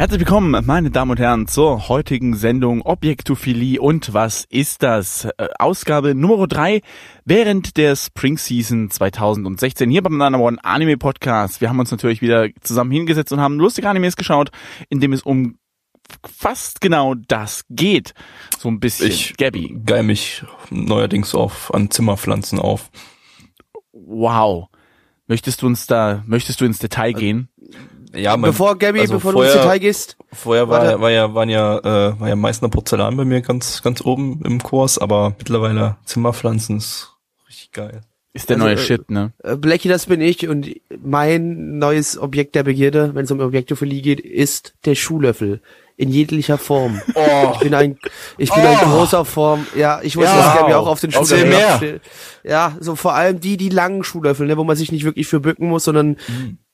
Herzlich willkommen, meine Damen und Herren, zur heutigen Sendung Objektophilie und was ist das? Äh, Ausgabe Nummer drei während der Spring Season 2016 hier beim Nana One Anime Podcast. Wir haben uns natürlich wieder zusammen hingesetzt und haben lustige Animes geschaut, in dem es um fast genau das geht. So ein bisschen. Ich Gabby. geil mich neuerdings auf an Zimmerpflanzen auf. Wow. Möchtest du uns da, möchtest du ins Detail gehen? Ja, mein, Bevor Gabby, also bevor vorher- du ins Detail gehst, vorher war, Warte. war ja waren ja äh, war ja Meißner Porzellan bei mir ganz ganz oben im Kurs, aber mittlerweile Zimmerpflanzen ist richtig geil. Ist der Also, neue äh, Shit, ne? äh, Blackie, das bin ich und mein neues Objekt der Begierde, wenn es um Objektophilie geht, ist der Schuhlöffel. In jeglicher Form. Oh. Ich bin ein, ich bin ein großer Form. Ja, ich wusste, Ja. dass Gabby auch auf den Schuhlöffel mehr. absteht. Ja, so vor allem die, die langen Schuhlöffel, ne, wo man sich nicht wirklich für bücken muss, sondern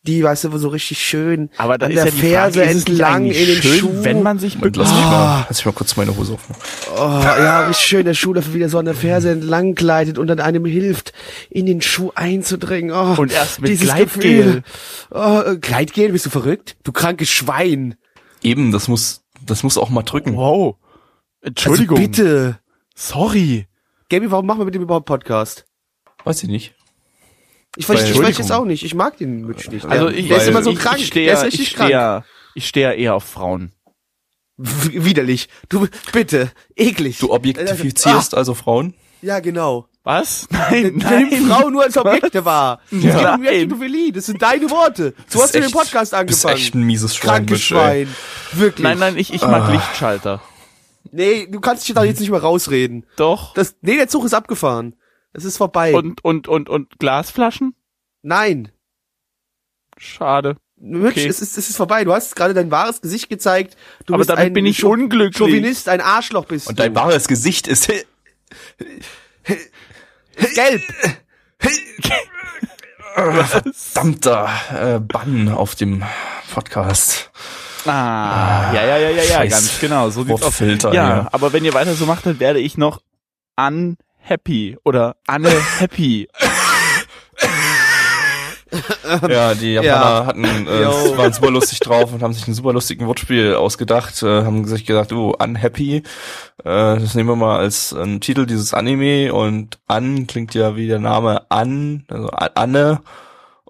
die, weißt du, so richtig schön Aber da an ist der ja die Ferse Frage, ist es entlang in den schön, Schuh. wenn man sich Und lass mich mal lass mich mal kurz meine Hose aufmachen. Oh, ja, richtig schön, der Schuhlöffel wieder so an der Ferse entlang gleitet und dann einem hilft, in den Schuh einzudringen. Oh, Und erst mit Gleitgel. Gefühl. Oh, Gleitgel, bist du verrückt? Du krankes Schwein. Eben, das muss das muss auch mal drücken. Wow. Entschuldigung. Also bitte. Sorry. Gaby, warum machen wir mit dem überhaupt Podcast? Weiß ich nicht. Ich verstehe es auch nicht. Ich mag den Mitch nicht. Also der, ich, der ist immer so ich, krank. Ich stehe der ist ja- richtig ich stehe krank. ich stehe eher auf Frauen. W- Widerlich. Du, bitte. Eklig. Du objektifizierst also Frauen? Ah, ja, genau. Was? Nein, Nimm Frau nur als Objekte wahr. Es Ja. geht um Nein. Objektovphilie. Das sind deine Worte. So hast du den Podcast Das ist angefangen. echt ein mieses Schwein. Krankes. Schwein. Wirklich. Nein, nein, ich, ich mag Lichtschalter. Nee, du kannst dich da jetzt nicht mehr rausreden. Doch. Das, nee, der Zug ist abgefahren. Es ist vorbei. Und, und, und, und Glasflaschen? Nein. Schade. Mitch, Okay. es, ist, es ist vorbei. Du hast gerade dein wahres Gesicht gezeigt. Du Aber bist damit ein bin ich Chau- unglücklich. Chauvinist, ein Arschloch bist Und du. dein wahres Gesicht ist Gelb. verdammter äh, Bann auf dem Podcast. Ah, ja, ja, ja, ja, ja, ganz genau. So sieht's aus. Wortfilter, Ja, ja. aber wenn ihr weiter so macht, dann werde ich noch unhappy oder unhappy. Ja, die Japaner Ja. hatten, äh, waren super lustig drauf und haben sich ein super lustigen Wortspiel ausgedacht, äh, haben sich gesagt, oh, unhappy, äh, das nehmen wir mal als ähm, Titel dieses Anime und an klingt ja wie der Name an, also Anne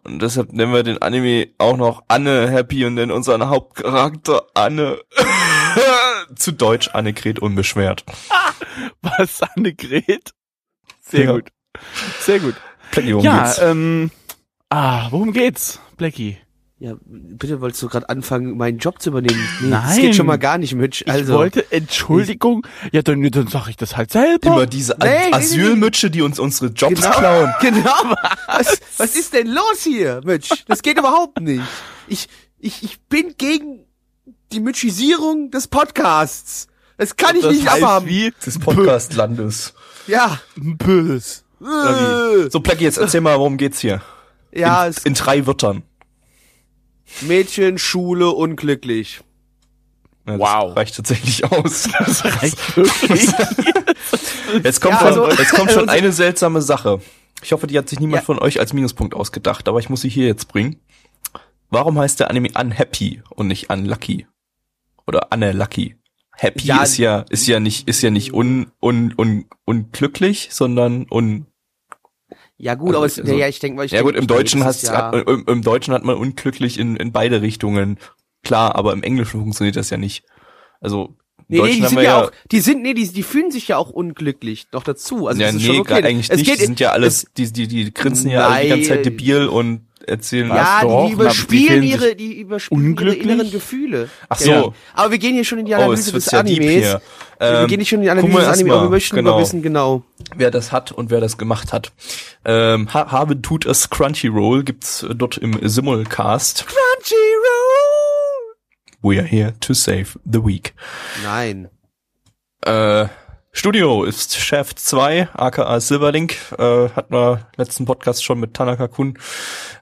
und deshalb nennen wir den Anime auch noch Anne Happy und nennen unseren Hauptcharakter Anne zu Deutsch Annegret unbeschwert. Was, Annegret? Sehr Ja. gut. Sehr gut. Blackie, worum ja, geht's? ähm, ah, worum geht's, Blackie? Ja, bitte wolltest du gerade anfangen, meinen Job zu übernehmen. Nee, Das Nein. geht schon mal gar nicht, Mitch. Ich Also, wollte Entschuldigung. Ja, dann, dann sag ich das halt selber. Immer diese nee. Asylmütsche, die uns unsere Jobs Genau. klauen. Genau. Was, was ist denn los hier, Mitch? Das geht überhaupt nicht. Ich, ich, ich bin gegen die Mitchisierung des Podcasts. Das kann ich das nicht heißt abhaben. wie? Des Podcast-Landes. Ja. Bös. Äh, So, Blackie, jetzt erzähl mal, worum geht's hier? Ja, in, es, in drei Wörtern. Mädchen, Schule, unglücklich. Ja, Wow. Reicht tatsächlich aus. Das reicht wirklich. Jetzt kommt, Ja, schon, also- jetzt kommt schon also- eine seltsame Sache. Ich hoffe, die hat sich niemand Ja. von euch als Minuspunkt ausgedacht, aber ich muss sie hier jetzt bringen. Warum heißt der Anime Unhappy und nicht Unlucky? Oder Unlucky? Happy Ja, ist ja, ist ja nicht, ist ja nicht un, un, un, unglücklich, sondern un, Ja gut, aber es, Also- ja, ich denke mal, ich ja denk, gut, im Deutschen hast, ja, hat, im, im Deutschen hat man unglücklich in, in beide Richtungen. Klar, aber im Englischen funktioniert das ja nicht. Also, Nee, nee, die sind ja auch, die sind, nee, die, die fühlen sich ja auch unglücklich noch dazu. Also ja, das ist nee, schon okay. eigentlich es nicht. Geht, die sind ja alles, es, die, die, die grinsen ja alle die ganze Zeit debil und erzählen ja, die na, die überspielen sich ihre, die überspielen ihre inneren Gefühle. Ach so. Ja. Aber wir gehen hier schon in die Oh, Analyse wird des ja Animes. hier. wir Ähm, gehen nicht schon in die Analyse des Animes, aber wir möchten genau. nur wissen, genau. wer das hat und wer das gemacht hat. Ähm, Ha- Habe tut es Crunchyroll gibt's äh, dort im Simulcast. Crunchyroll! We are here to save the week. Nein. Äh, Studio ist Shaft 2, aka Silverlink, äh, hatten wir letzten Podcast schon mit Tanaka Kun,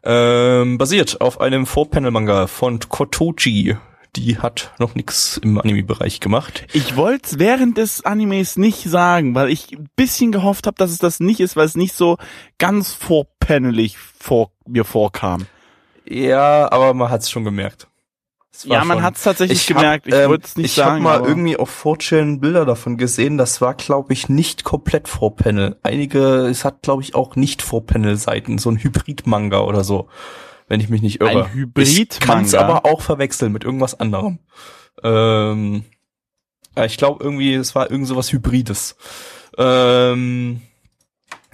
ähm, basiert auf einem Four-Panel-Manga von Kotoji. Die hat noch nix im Anime-Bereich gemacht. Ich wollte es während des Animes nicht sagen, weil ich ein bisschen gehofft habe, dass es das nicht ist, weil es nicht so ganz vorpanelig vor mir vorkam. Ja, aber man hat's schon gemerkt. Es Ja, man schon- hat's tatsächlich Ich gemerkt. Hab, ich ähm, wollte es nicht ich sagen. habe mal irgendwie auf 4chan Bilder davon gesehen. Das war, glaube ich, nicht komplett Vorpanel. Einige, es hat, glaube ich, auch nicht Vorpanel-Seiten. So ein Hybrid-Manga oder so. Wenn ich mich nicht irre. Ein Hybrid-Manga? Ich kann's aber auch verwechseln mit irgendwas anderem. Ähm, ich glaube irgendwie, es war irgend sowas Hybrides. Ähm,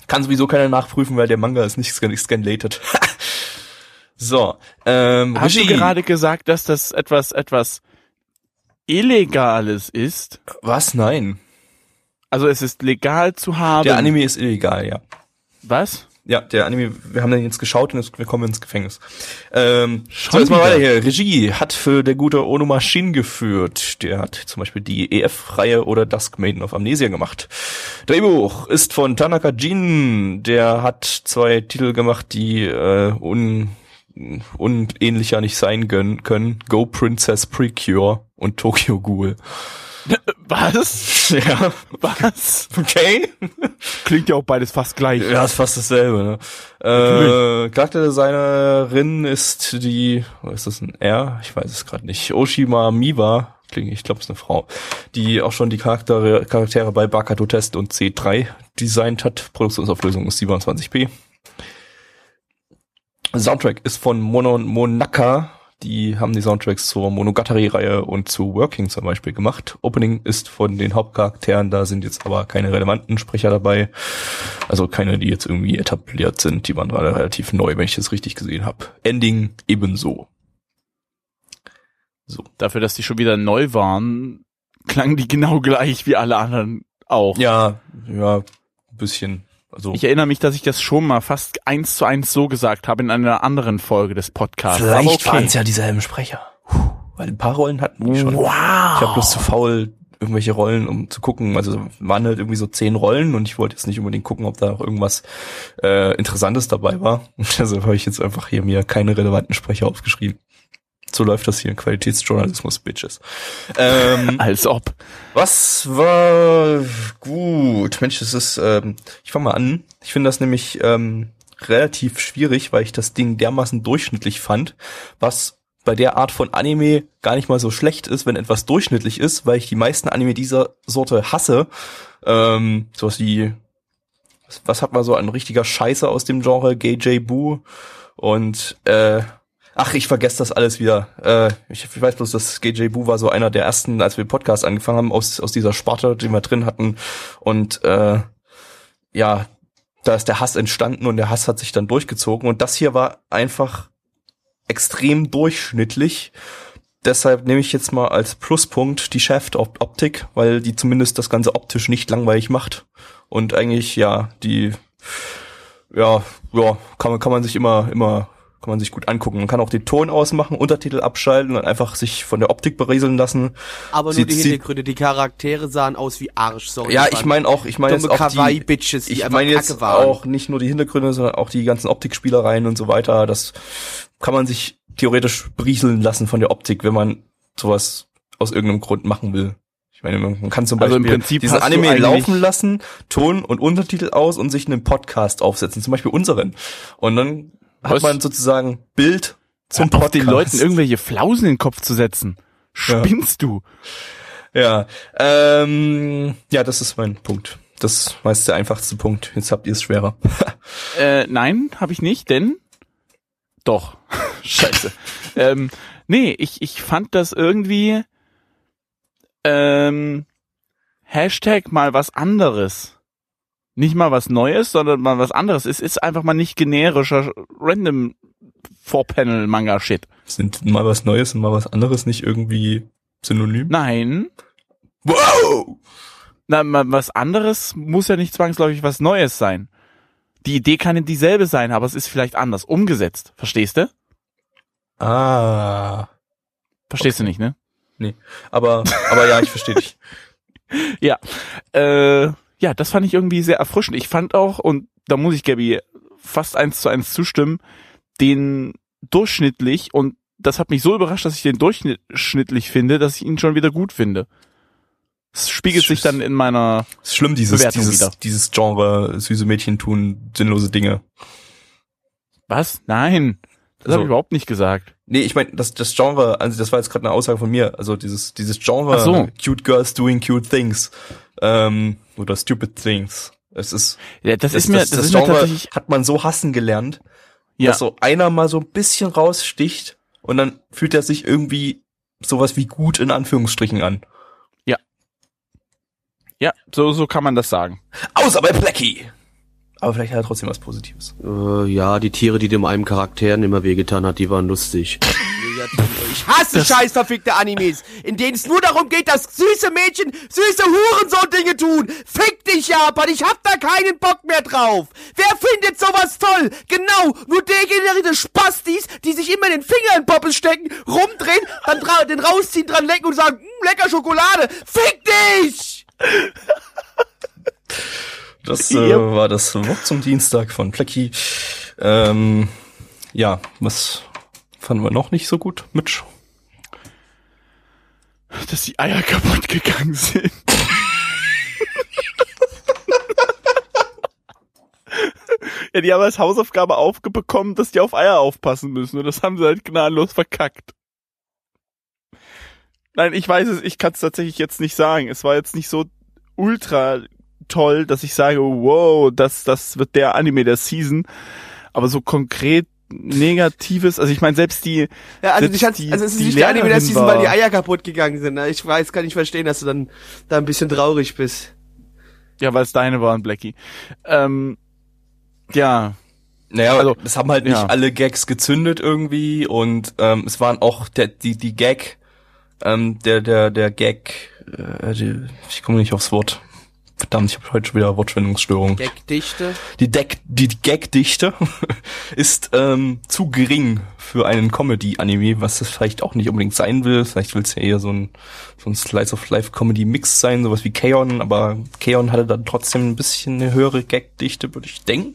kann sowieso keiner nachprüfen, weil der Manga ist nicht scan scanlated. so, ähm, Hast du Regie. gerade gesagt, dass das etwas, etwas Illegales ist? Was? Nein. Also es ist legal zu haben. Der Anime ist illegal, ja. Was? Ja, der Anime, wir haben den jetzt geschaut und jetzt, wir kommen ins Gefängnis. Ähm, Schon so, jetzt mal weiter hier. Regie hat für der gute Ono Machine geführt. Der hat zum Beispiel die EF-Reihe oder Dusk Maiden of Amnesia gemacht. Drehbuch ist von Tanaka Jin. Der hat zwei Titel gemacht, die äh, un, unähnlicher nicht sein können, können. Go Princess Precure und Tokyo Ghoul. Was? Ja, Was? okay. Klingt ja auch beides fast gleich. Ja, ist fast dasselbe. Ne? Äh, Charakterdesignerin ist die, was ist das ein R? Ich weiß es gerade nicht. Oshima Miwa, klingt, ich glaube, es ist eine Frau, die auch schon die Charaktere, Charaktere bei Bakato Test und C3 designt hat. Produktionsauflösung ist 27p. Soundtrack ist von Mono Monaka. Die haben die Soundtracks zur Monogatari-Reihe und zu Working zum Beispiel gemacht. Opening ist von den Hauptcharakteren, da sind jetzt aber keine relevanten Sprecher dabei. Also keine, die jetzt irgendwie etabliert sind. Die waren gerade relativ neu, wenn ich das richtig gesehen habe. Ending ebenso. So. Dafür, dass die schon wieder neu waren, klangen die genau gleich wie alle anderen auch. Ja, ja, ein bisschen. Also Ich erinnere mich, dass ich das schon mal fast eins zu eins so gesagt habe in einer anderen Folge des Podcasts. Vielleicht okay. waren es ja dieselben Sprecher. Puh, weil ein paar Rollen hatten die schon. Wow. Ich habe bloß zu faul, irgendwelche Rollen, um zu gucken. Also waren halt irgendwie so zehn Rollen und ich wollte jetzt nicht unbedingt gucken, ob da auch irgendwas äh, Interessantes dabei war. Und deshalb habe ich jetzt einfach hier mir keine relevanten Sprecher aufgeschrieben. So läuft das hier in Qualitätsjournalismus, Bitches. Ähm, Als ob. was war gut? Mensch, das ist, ähm, ich fange mal an. Ich finde das nämlich ähm, relativ schwierig, weil ich das Ding dermaßen durchschnittlich fand, was bei der Art von Anime gar nicht mal so schlecht ist, wenn etwas durchschnittlich ist, weil ich die meisten Anime dieser Sorte hasse. Ähm, sowas wie, was, was hat man so an richtiger Scheiße aus dem Genre, Gay J. Boo und äh, Ach, ich vergesse das alles wieder. Äh, ich, ich weiß bloß, dass GJ Boo war so einer der ersten, als wir Podcast angefangen haben, aus, aus dieser Sparte, die wir drin hatten. Und äh, ja, da ist der Hass entstanden und der Hass hat sich dann durchgezogen. Und das hier war einfach extrem durchschnittlich. Deshalb nehme ich jetzt mal als Pluspunkt die Shaft-Optik, weil die zumindest das Ganze optisch nicht langweilig macht. Und eigentlich, ja, die, ja, ja, kann man, kann man sich immer, immer kann man sich gut angucken. Man kann auch den Ton ausmachen, Untertitel abschalten und einfach sich von der Optik berieseln lassen. Aber nur Sieht- die Hintergründe, die Charaktere sahen aus wie Arsch, sorry. Ja, ich meine auch, ich meine jetzt auch die, Kawaii-Bitches, die ich meine jetzt waren. auch nicht nur die Hintergründe, sondern auch die ganzen Optikspielereien und so weiter. Das kann man sich theoretisch berieseln lassen von der Optik, wenn man sowas aus irgendeinem Grund machen will. Ich meine, man kann zum Also Beispiel im Prinzip diesen Anime laufen lassen, Ton und Untertitel aus und sich einen Podcast aufsetzen, zum Beispiel unseren. Und dann hat Was? man sozusagen Bild zum auf, Podcast. den Leuten irgendwelche Flausen in den Kopf zu setzen. Spinnst du? Ja, ähm, ja, das ist mein Punkt. Das meist der einfachste Punkt. Jetzt habt ihr es schwerer. Äh, nein, habe ich nicht, denn doch. Scheiße. ähm, nee, ich, ich fand das irgendwie ähm, Hashtag mal was anderes. Nicht mal was Neues, sondern mal was anderes. Es ist einfach mal nicht generischer random Four-Panel-Manga-Shit. Sind mal was Neues und mal was anderes nicht irgendwie synonym? Nein. Wow! Na, mal was anderes muss ja nicht zwangsläufig was Neues sein. Die Idee kann ja dieselbe sein, aber es ist vielleicht anders umgesetzt. Verstehst du? Ah. Verstehst du nicht, ne? Aber, aber ja, ich verstehe dich. Ja, äh, ja, das fand ich irgendwie sehr erfrischend. Ich fand auch, und da muss ich Gabby fast eins zu eins zustimmen, den durchschnittlich und das hat mich so überrascht, dass ich den durchschnittlich finde, dass ich ihn schon wieder gut finde. Es spiegelt sich dann in meiner ist schlimm, dieses, Bewertung dieses, wieder. dieses Genre, süße Mädchen tun sinnlose Dinge. Was? Nein. Das So. habe ich überhaupt nicht gesagt. Nee, ich meine, das, das Genre, also das war jetzt gerade eine Aussage von mir, also dieses, dieses Genre, so. cute girls doing cute things, ähm, oder stupid things. Es ist, Ja, das, ist mir, das, ist mir Genre tatsächlich, hat man so hassen gelernt, ja, dass so einer mal so ein bisschen raussticht und dann fühlt er sich irgendwie sowas wie gut in Anführungsstrichen an. ja, so, so kann man das sagen. Außer bei Blackie. Aber vielleicht hat er trotzdem was Positives. Äh, ja, die Tiere, die dem einem Charakteren immer wehgetan hat, die waren lustig. Ich hasse scheiß verfickte Animes, in denen es nur darum geht, dass süße Mädchen süße Hurensohn-Dinge tun. Fick dich, Japan, ich hab da keinen Bock mehr drauf. Wer findet sowas toll? Genau, nur degenerierte Spastis, die sich immer den Finger in Poppes stecken, rumdrehen, dann dra den rausziehen, dran lecken und sagen, "Mm, lecker Schokolade. Fick dich! Das äh, war das Wort zum Dienstag von Blackie. Ähm, ja, was fanden wir noch nicht so gut, Mitch? Dass die Eier kaputt gegangen sind. ja, die haben als Hausaufgabe aufbekommen, dass die auf Eier aufpassen müssen. Und das haben sie halt gnadenlos verkackt. Nein, ich weiß es, ich kann es tatsächlich jetzt nicht sagen. Es war jetzt nicht so ultra toll, dass ich sage, wow, das, das wird der Anime der Season. Aber so konkret Negatives, also ich meine, selbst die, Ja, also, Selbst ich die- also es ist die nicht der Anime Lehrerin Season, weil die Eier kaputt gegangen sind. ne? Ich weiß, kann ich verstehen, dass du dann da ein bisschen traurig bist. ja, weil es deine waren, Blackie. Ähm, ja, Naja, Also, also, es haben halt nicht ja. alle Gags gezündet irgendwie und ähm, es waren auch der, die, die Gag, ähm, der, der, der Gag, äh, die, ich komme nicht aufs Wort. Verdammt, ich habe heute schon wieder Wortfindungsstörung. Gagdichte. Die, Deck, die Gagdichte ist ähm, zu gering für einen Comedy-Anime, was es vielleicht auch nicht unbedingt sein will. Vielleicht will es ja eher so ein, so ein Slice-of-Life-Comedy-Mix sein, sowas wie Kaon, aber Kaon hatte dann trotzdem ein bisschen eine höhere Gagdichte, würde ich denken.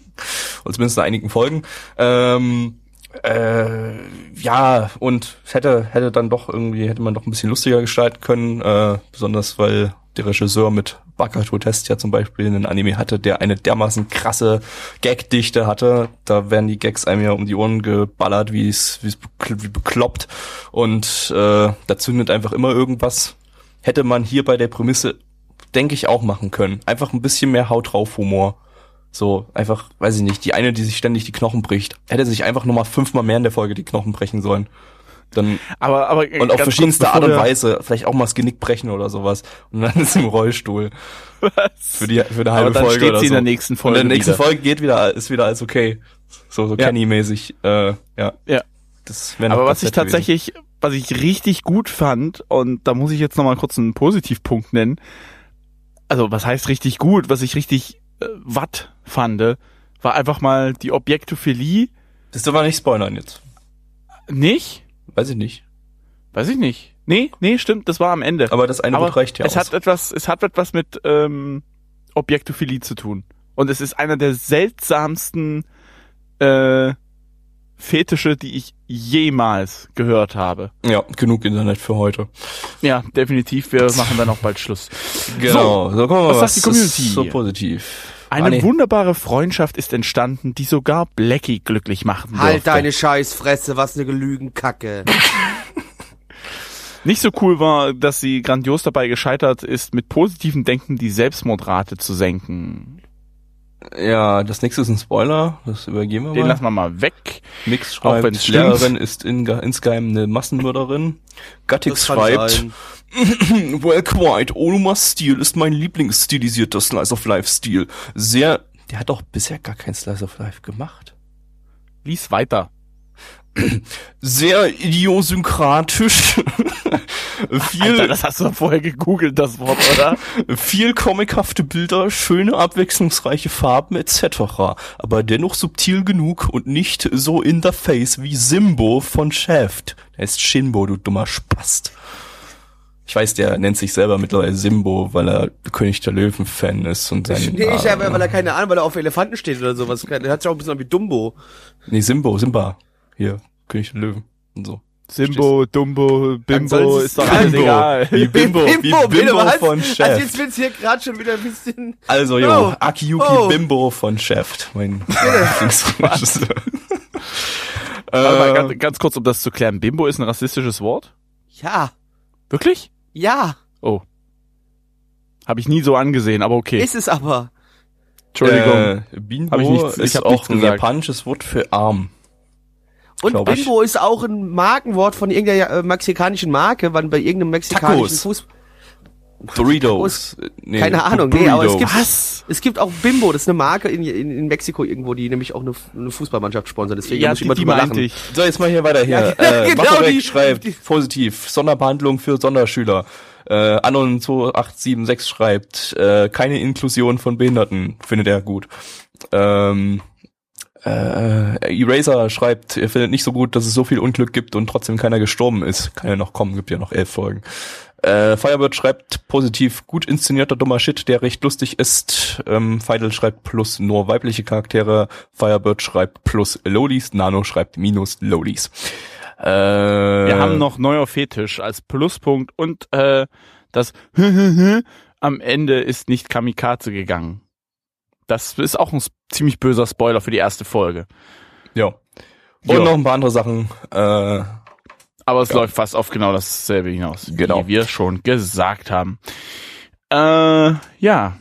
Und zumindest in einigen Folgen. Ähm, äh, ja, und hätte, hätte dann doch irgendwie, hätte man doch ein bisschen lustiger gestalten können, äh, besonders weil der Regisseur mit Bakato Test ja zum Beispiel einen Anime hatte, der eine dermaßen krasse Gagdichte hatte. Da werden die Gags einem ja um die Ohren geballert, wie es wie es bekloppt. Und äh, da zündet einfach immer irgendwas. Hätte man hier bei der Prämisse, denke ich, auch machen können. Einfach ein bisschen mehr Haut drauf Humor. So, einfach, weiß ich nicht, die eine, die sich ständig die Knochen bricht, hätte sich einfach nur mal fünfmal mehr in der Folge die Knochen brechen sollen. Dann, aber, aber und auf verschiedenste Art und Weise, vielleicht auch mal das Genick brechen oder sowas. Und dann ist im Rollstuhl. Für die, für eine halbe Aber dann Folge steht oder sie in so. der nächsten Und Folge in der nächsten wieder. Folge geht wieder, ist wieder alles okay. So, so Ja. Kenny-mäßig, äh, ja. Ja. Das wäre Aber was ich nett gewesen. tatsächlich, was ich richtig gut fand, und da muss ich jetzt nochmal kurz einen Positivpunkt nennen. Also, was heißt richtig gut? Was ich richtig äh, watt fand, war einfach mal die Objektophilie. Das dürfen wir nicht spoilern jetzt. Nicht? Weiß ich nicht. Weiß ich nicht. Nee, nee, stimmt, das war am Ende. Aber das eine Aber Wort reicht ja es aus. hat etwas, es hat etwas mit ähm, Objektophilie zu tun. Und es ist einer der seltsamsten äh, Fetische, die ich jemals gehört habe. ja, genug Internet für heute. Ja, definitiv. Wir machen dann auch bald Schluss. Genau. So, gucken wir mal, was sagt die Community? ist so positiv. Eine nee. wunderbare Freundschaft ist entstanden, die sogar Blackie glücklich machen Halt dürfte. deine Scheißfresse, was ne Gelügenkacke. Nicht so cool war, dass sie grandios dabei gescheitert ist, mit positivem Denken die Selbstmordrate zu senken. Ja, das nächste ist ein Spoiler. Das übergehen wir Den mal. lassen wir mal weg. Mix Auch schreibt, wenn's stimmt. Lehrerin ist in, insgeheim eine Massenmörderin. Gattix schreibt. well quite, Onumas Stil ist mein Lieblingsstilisierter Slice of Life Stil. Sehr, der hat doch bisher gar kein Slice of Life gemacht. Lies weiter. Sehr idiosynkratisch. viel, Alter, das hast du doch vorher gegoogelt, das Wort, oder? viel comichafte Bilder, schöne abwechslungsreiche Farben etc. Aber dennoch subtil genug und nicht so in the face wie Simbo von Shaft. Der ist Shinbo, du dummer Spast. Ich weiß, der nennt sich selber mittlerweile Simbo, weil er König der Löwen-Fan ist und sein. Nee, ich habe, weil er keine Ahnung, weil er auf Elefanten steht oder sowas. Der hat sich auch ein bisschen an wie Dumbo. Nee, Simbo, Simba. Hier, König der Löwen und so. Simbo, Dumbo, Bimbo, ist doch alles Bimbo. egal. Wie Bimbo, wie bitte Bimbo was? von Also Chef. jetzt wird's hier gerade schon wieder ein bisschen... Also, jo, Oh. Akiyuki Oh. Bimbo von Chef, mein Lieblingsregisseur. Warte mal, äh, ganz, ganz kurz, um das zu klären. Bimbo ist ein rassistisches Wort? Ja, Wirklich? Ja, Oh. Habe ich nie so angesehen, aber okay. ist es aber. Entschuldigung. Äh, Bimbo Hab ich nichts- ich ist hab auch ein gesagt. japanisches Wort für arm. Und Glaub ich. Bimbo ist auch ein Markenwort von irgendeiner äh, mexikanischen Marke, wann bei irgendeinem mexikanischen Tacos. Doritos. Nee, Keine Ahnung, nee, aber es gibt- Was? Es gibt auch Bimbo, das ist eine Marke in, in, in Mexiko irgendwo, die nämlich auch eine, eine Fußballmannschaft sponsert. Deswegen Ja, muss ich die, immer die drüber lachen. ich. So, jetzt mal hier weiter hier. Ja, äh, genau, die- schreibt die- positiv. Sonderbehandlung für Sonderschüler. Äh, Anon 2876 schreibt, äh, keine Inklusion von Behinderten, findet er gut. Ähm, äh, Eraser schreibt, er findet nicht so gut, dass es so viel Unglück gibt und trotzdem keiner gestorben ist. Kann ja noch kommen, gibt ja noch elf Folgen. Äh, Firebird schreibt positiv, gut inszenierter dummer Shit, der recht lustig ist. Ähm, Feidel schreibt plus nur weibliche Charaktere. Firebird schreibt plus Lolies. Nano schreibt minus Lolies. Äh, Wir haben noch neuer Fetisch als Pluspunkt und äh, das am Ende ist nicht Kamikaze gegangen. Das ist auch ein ziemlich böser Spoiler für die erste Folge. Ja. Und Ja. noch ein paar andere Sachen. Äh, Aber es läuft fast auf genau dasselbe hinaus, Genau. wie wir schon gesagt haben. Äh, ja.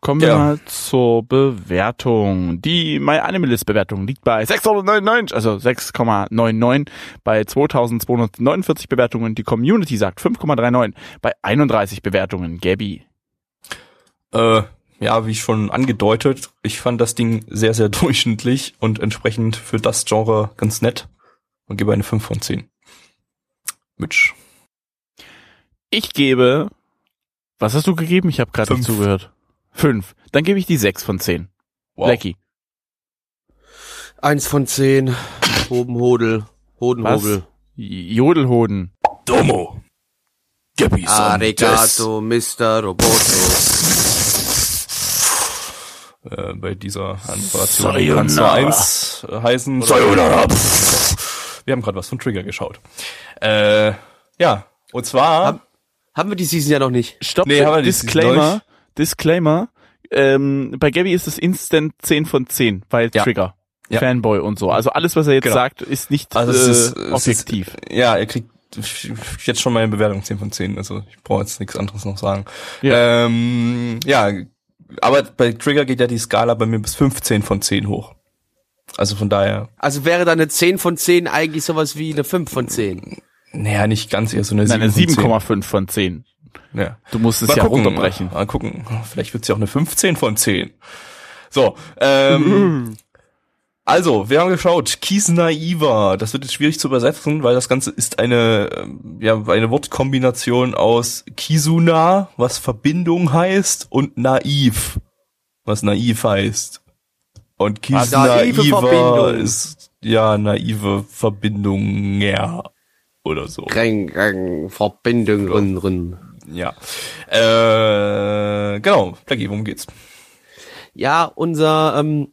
Kommen wir Ja. mal zur Bewertung. Die My Animalist Bewertung liegt bei 6,99, also 6,99 bei 2249 Bewertungen. Die Community sagt 5,39 bei 31 Bewertungen. Gabby. äh, ja, wie schon angedeutet, ich fand das Ding sehr, sehr durchschnittlich und entsprechend für das Genre ganz nett und gebe eine 5 von 10. Mitch. Ich gebe, was hast du gegeben? Ich habe gerade nicht zugehört. Fünf. Dann gebe ich die sechs von zehn. Wow. Blackie. Eins von zehn. Hobenhodel. Hodenhobel. Jodelhoden. Domo. Gabby Arigato, Mr. Roboto. Äh, bei dieser Sayonara. kann es nur eins äh, heißen. Sayonara. Wir haben gerade was von Trigger geschaut. Äh, ja, und zwar... Hab- Haben wir die Season ja noch nicht. Stopp, Nee, haben wir nicht. Disclaimer. Disclaimer. Ähm, bei Gabby ist es instant 10 von 10, weil Ja. Trigger. Ja. Fanboy und so. Also alles, was er jetzt Genau. sagt, ist nicht Also äh, ist, es objektiv. Ist, ja, er kriegt jetzt schon meine Bewertung 10 von 10. Also ich brauche jetzt nichts anderes noch sagen. Ja. Ähm, ja, aber bei Trigger geht ja die Skala bei mir bis 15 von 10 hoch. Also von daher, Also wäre da eine 10 von 10 eigentlich sowas wie eine 5 von 10. naja, nicht ganz eher so eine Nein, eine 7 von 10. 7,5 von 10. Ja. Du musst es Mal ja gucken, runterbrechen. Mal gucken. Vielleicht wird's ja auch eine 15 von 10. So, ähm, also, wir haben geschaut, Kisnaiva, das wird jetzt schwierig zu übersetzen, weil das Ganze ist eine, ähm, ja, eine Wortkombination aus Kisuna, was Verbindung heißt, und naiv, was naiv heißt. Und naive Kisnaiva Verbindung. ist, ja, naive Verbindung, ja, oder so. Reng, reng, Verbindung, run, run. Ja. Äh, genau, Blackie, worum geht's? Ja, unser, ähm,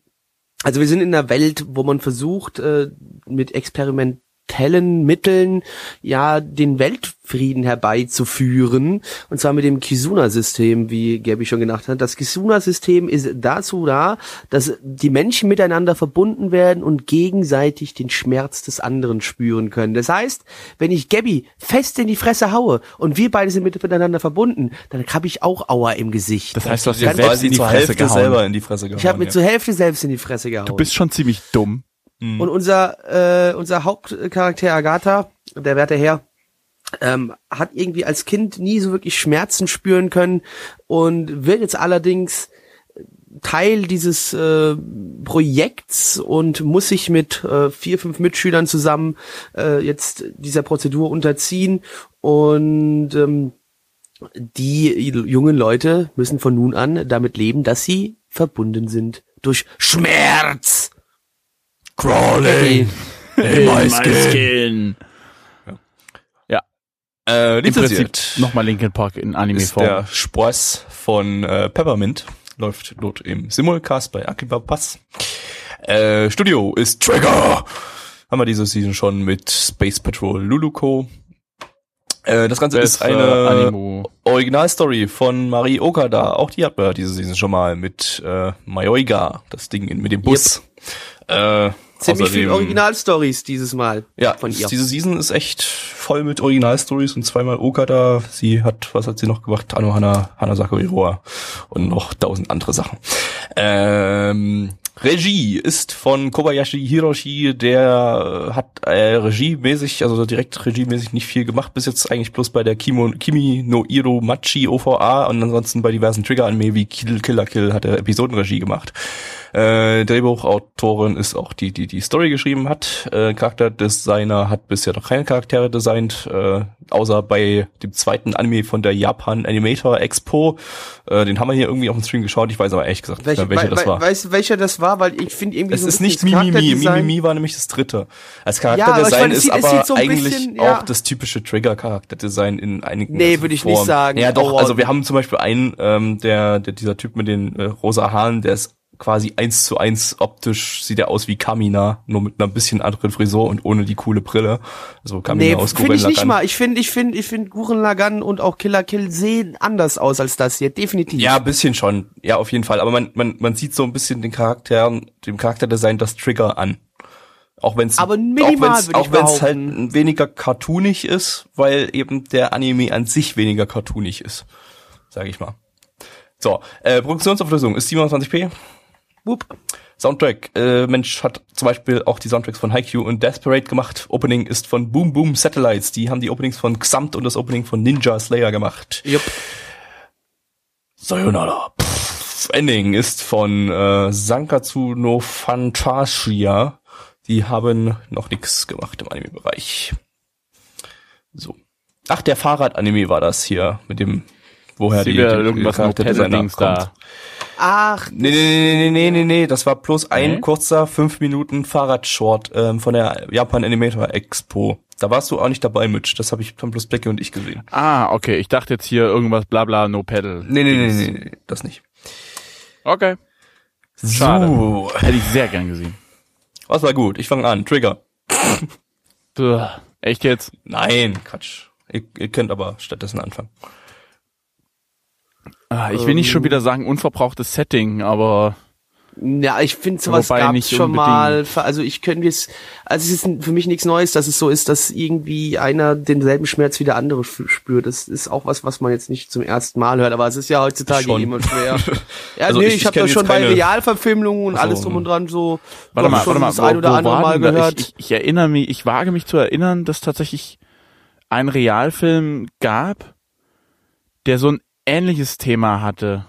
also wir sind in einer Welt, wo man versucht, äh, mit experimentellen Mitteln ja den Weltfrieden herbeizuführen. Und zwar mit dem Kisuna-System, wie Gabi schon gedacht hat. Das Kisuna-System ist dazu da, dass die Menschen miteinander verbunden werden und gegenseitig den Schmerz des anderen spüren können. Das heißt, wenn ich Gabi fest in die Fresse haue und wir beide sind mit- miteinander verbunden, dann habe ich auch Aua im Gesicht. Das heißt, du hast dir selbst quasi in die zur Fresse Hälfte gehauen. selber in die Fresse gehauen. ich habe mir ja. zur Hälfte selbst in die Fresse gehauen. Du bist schon ziemlich dumm. Und unser, äh, unser Hauptcharakter Agatha, der werte Herr, ähm, hat irgendwie als Kind nie so wirklich Schmerzen spüren können und wird jetzt allerdings Teil dieses äh, Projekts und muss sich mit äh, vier, fünf Mitschülern zusammen äh, jetzt dieser Prozedur unterziehen und ähm, die jungen Leute müssen von nun an damit leben, dass sie verbunden sind durch Schmerz. Crawling. In my skin. Äh, Im Prinzip nochmal Linkin Park in ist Anime-Form. der Spross von äh, Peppermint. Läuft dort im Simulcast bei Akiba Pass. Äh, Studio ist Trigger. Haben wir diese Season schon mit Space Patrol Luluko. Äh, das Ganze ist eine. Originalstory von Marie Okada. Auch die hatten wir diese Season schon mal mit äh, Mayoiga, das Ding in, mit dem Bus. Äh, Ziemlich viel außerdem- Originalstories dieses Mal ja, von ihr. diese Season ist echt voll mit Originalstories und zweimal Okada. Sie hat, was hat sie noch gemacht? Anohana, Hanasako Iroha und noch tausend andere Sachen. Ähm, Regie ist von Kobayashi Hiroshi, der äh, hat äh, regiemäßig, also direkt regiemäßig nicht viel gemacht, bis jetzt eigentlich bloß bei der Kimo, Kimi no Iro Machi OVA und ansonsten bei diversen Trigger-Anime wie Kill Killer Kill hat er Episodenregie gemacht. Äh, Drehbuchautorin ist auch die, die die Story geschrieben hat. Äh, Charakterdesigner hat bisher noch keine Charaktere designt, äh, außer bei dem zweiten Anime von der Japan Animator Expo. Äh, den haben wir hier irgendwie auf dem Stream geschaut. Ich weiß aber ehrlich gesagt nicht Welche, mehr, welcher wei- das war. Weißt du, welcher das war? Weil ich finde irgendwie Es so ist nicht Mimimi. Mimimi war nämlich das dritte. Als Charakterdesign es ist es aber so eigentlich bisschen, ja. auch das typische Trigger-Charakterdesign in einigen Nee, würde ich nicht Formen. sagen. Ja, doch. Oh, also wir haben zum Beispiel einen, ähm, der, der dieser Typ mit den äh, rosa Haaren, der ist quasi eins zu eins optisch sieht er aus wie Kamina, nur mit einer bisschen anderen Frisur und ohne die coole Brille. Also Kamina Nee, aus finde ich nicht mal. Ich finde, ich finde, ich finde Guren Lagann und auch Killer Kill sehen anders aus als das hier. Definitiv. Ja, ein bisschen schon. Ja, auf jeden Fall. Aber man, man, man sieht so ein bisschen den Charakteren, dem Charakterdesign das Trigger an. Auch wenn es auch auch wenn's halt weniger cartoonig ist, weil eben der Anime an sich weniger cartoonig ist, sage ich mal. So, äh, Produktionsauflösung ist 27p. Wupp. Soundtrack, äh, Mensch hat zum Beispiel auch die Soundtracks von Haikyuu und Death Parade gemacht. Opening ist von Boom Boom Satellites. Die haben die Openings von Xamt und das Opening von Ninja Slayer gemacht. Jupp. Sayonara. Pff, Ending ist von äh, Sankatsu no Fantasia. Die haben noch nichts gemacht im Anime-Bereich. So. Ach, der Fahrrad-Anime war das hier, mit dem, woher Sie die, die irgendwas mit Charakterdesigner Dings kommt. da. Ach, Nee, nee, nee, nee, nee, nee, das war bloß ein kurzer fünf Minuten Fahrradshort ähm, von der Japan Animator Expo. Da warst du auch nicht dabei, Mitch. Das habe ich haben bloß Blackie und ich gesehen. Ah, okay. Ich dachte jetzt hier irgendwas bla bla, no pedal. Nee, nee, nee, nee, nee, das nicht. Okay. Schade. So. Hätte ich sehr gern gesehen. Was war gut? Ich fange an. Trigger. Echt jetzt? Nein, Quatsch. Ihr, ihr könnt aber stattdessen anfangen. Ah, ich will nicht schon wieder sagen unverbrauchtes Setting, aber Ja, ich finde sowas Wobei gab's schon unbedingt. mal. Also ich könnte jetzt, also es ist für mich nichts Neues, dass es so ist, dass irgendwie einer denselben Schmerz wie der andere spürt. Das ist auch was, was man jetzt nicht zum ersten Mal hört, aber es ist ja heutzutage Schon. immer schwer. Ja, Also nee, ich- ich, habe das schon jetzt bei keine- Realverfilmungen und Ach so, alles drum und dran so. warte mal, warte mal, das ein oder wo andere Mal gehört. Ich, ich, ich erinnere mich, ich wage mich zu erinnern, dass tatsächlich ein Realfilm gab, der so ein ähnliches Thema hatte.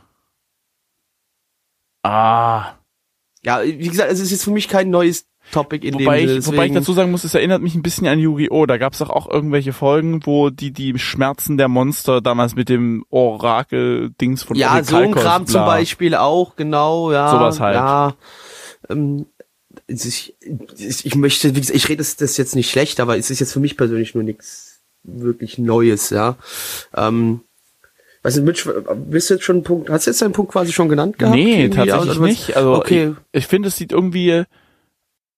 Ah, ja, wie gesagt, es ist jetzt für mich kein neues Topic in wobei dem ich, Sinne, wobei ich dazu sagen muss, es erinnert mich ein bisschen an Yu-Gi-Oh! Da gab es doch auch irgendwelche Folgen, wo die die Schmerzen der Monster damals mit dem Orakel-Dings von Ja, so ein Orikalkos, Kram bla. zum Beispiel auch, genau, ja. Sowas halt. Ja. Ähm, ist- ich, ich möchte, wie gesagt, ich rede das, das jetzt nicht schlecht, aber es ist jetzt für mich persönlich nur nichts wirklich Neues, ja. Ähm, weiß nicht, Mitch, bist du jetzt schon einen Punkt, hast du jetzt deinen Punkt quasi schon genannt gehabt? Nee, tatsächlich Also, nicht. Also okay. ich, ich finde, es sieht irgendwie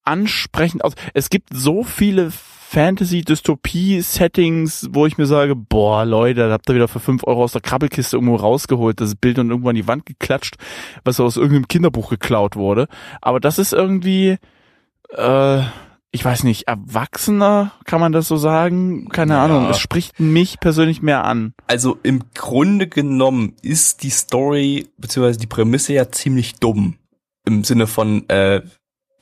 ansprechend aus. Es gibt so viele Fantasy-Dystopie-Settings, wo ich mir sage, boah, Leute, da habt ihr wieder für fünf Euro aus der Krabbelkiste irgendwo rausgeholt, das Bild und irgendwo an die Wand geklatscht, was aus irgendeinem Kinderbuch geklaut wurde. Aber das ist irgendwie, äh, ich weiß nicht, erwachsener, kann man das so sagen? Keine Ja. Ahnung. Es spricht mich persönlich mehr an. Also im Grunde genommen ist die Story beziehungsweise die Prämisse ja ziemlich dumm. Im Sinne von äh,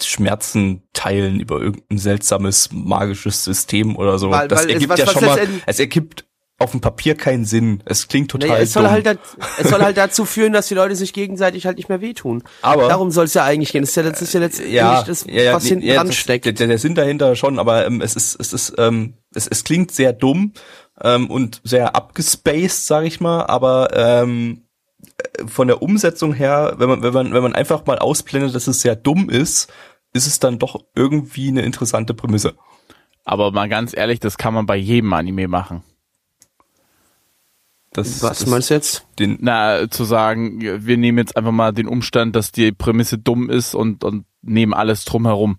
Schmerzen teilen über irgendein seltsames magisches System oder so. Weil- das weil es- ergibt was- ja schon mal, es ergibt auf dem Papier keinen Sinn. Es klingt total Naja, es soll dumm. halt, es soll halt dazu führen, dass die Leute sich gegenseitig halt nicht mehr wehtun. Aber- Darum soll es ja eigentlich gehen. Das ist ja, das ist ja letztendlich ja, das, ja, ja, was nee, hinten ja, dran das- steckt. Der, der Sinn dahinter schon, aber ähm, es ist, es ist, ähm, es, es klingt sehr dumm ähm, und sehr abgespaced, sag ich mal, aber ähm, äh, von der Umsetzung her, wenn man, wenn man, wenn man einfach mal ausblendet, dass es sehr dumm ist, ist es dann doch irgendwie eine interessante Prämisse. Aber mal ganz ehrlich, das kann man bei jedem Anime machen. Das, Was das, meinst du jetzt? Den, Na, zu sagen, wir nehmen jetzt einfach mal den Umstand, dass die Prämisse dumm ist und, und nehmen alles drumherum.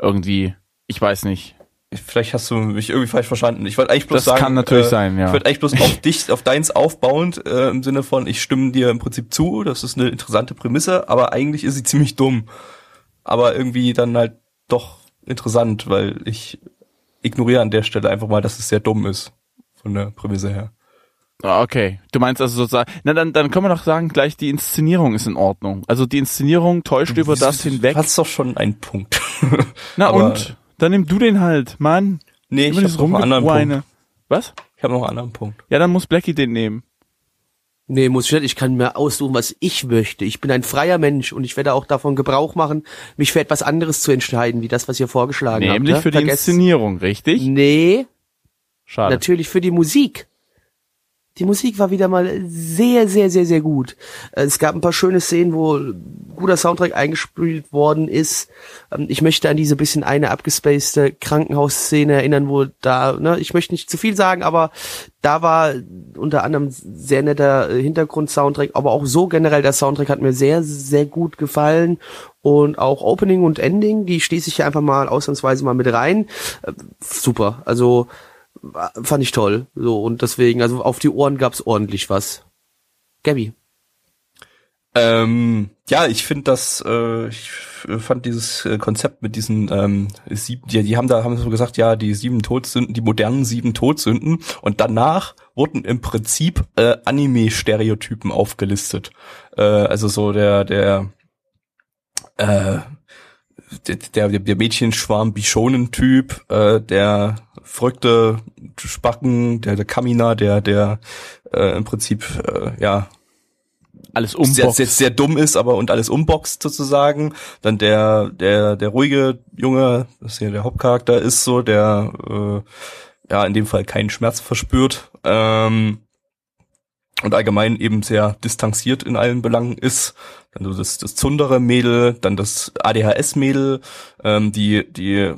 Irgendwie, ich weiß nicht. vielleicht hast du mich irgendwie falsch verstanden. Ich wollte eigentlich bloß Das sagen, kann natürlich äh, sein, ja. Ich wollte eigentlich bloß auf dich, auf deins aufbauend, äh, im Sinne von, ich stimme dir im Prinzip zu, das ist eine interessante Prämisse, aber eigentlich ist sie ziemlich dumm. Aber irgendwie dann halt doch interessant, weil ich ignoriere an der Stelle einfach mal, dass es sehr dumm ist. Von der Prämisse her. Ah, Okay, du meinst also sozusagen, na dann, dann können wir doch sagen, gleich die Inszenierung ist in Ordnung. Also die Inszenierung täuscht über das hinweg. Du hast doch schon einen Punkt. Na aber- und? Dann nimm du den halt, Mann. nee, Immer ich habe noch einen anderen. Punkt. Was? Ich habe noch einen anderen Punkt. Ja, dann muss Blackie den nehmen. Nee, muss ich nicht. Ich kann mir aussuchen, was ich möchte. Ich bin ein freier Mensch und ich werde auch davon Gebrauch machen, mich für etwas anderes zu entscheiden, wie das, was ihr vorgeschlagen habt. Nämlich ne? für die Vergesst- Inszenierung, richtig? Nee, Schade. natürlich für die Musik. Die Musik war wieder mal sehr, sehr, sehr, sehr gut. Es gab ein paar schöne Szenen, wo guter Soundtrack eingespielt worden ist. Ähm, Ich möchte an diese bisschen eine abgespacede Krankenhausszene erinnern, wo da, ne, ich möchte nicht zu viel sagen, aber da war unter anderem sehr netter äh, Hintergrund-Soundtrack, aber auch so generell der Soundtrack hat mir sehr, sehr gut gefallen. Und auch Opening und Ending, die schließe ich hier einfach mal ausnahmsweise mal mit rein. Äh, Super. Also fand ich toll. So, und deswegen, also auf die Ohren gab's ordentlich was. Gabby. Ähm, ja, ich finde das, äh, ich fand dieses äh, Konzept mit diesen ähm, sieben, die, die haben da haben so gesagt, ja, die sieben Todsünden, die modernen sieben Todsünden und danach wurden im Prinzip äh, Anime-Stereotypen aufgelistet. Äh, also so der der äh, der, der, der Mädchenschwarm Bishonen-Typ, äh, der verrückte Spacken, der, der Kamina, der, der äh, im Prinzip äh, ja Alles sehr, umboxt. sehr, sehr dumm ist, aber und alles umboxt sozusagen. Dann der, der, der ruhige Junge, das hier der Hauptcharakter ist so, der äh, ja in dem Fall keinen Schmerz verspürt. Ähm, und allgemein eben sehr distanziert in allen Belangen ist. Dann so das, das Zundere Mädel, dann das ADHS Mädel, ähm, die, die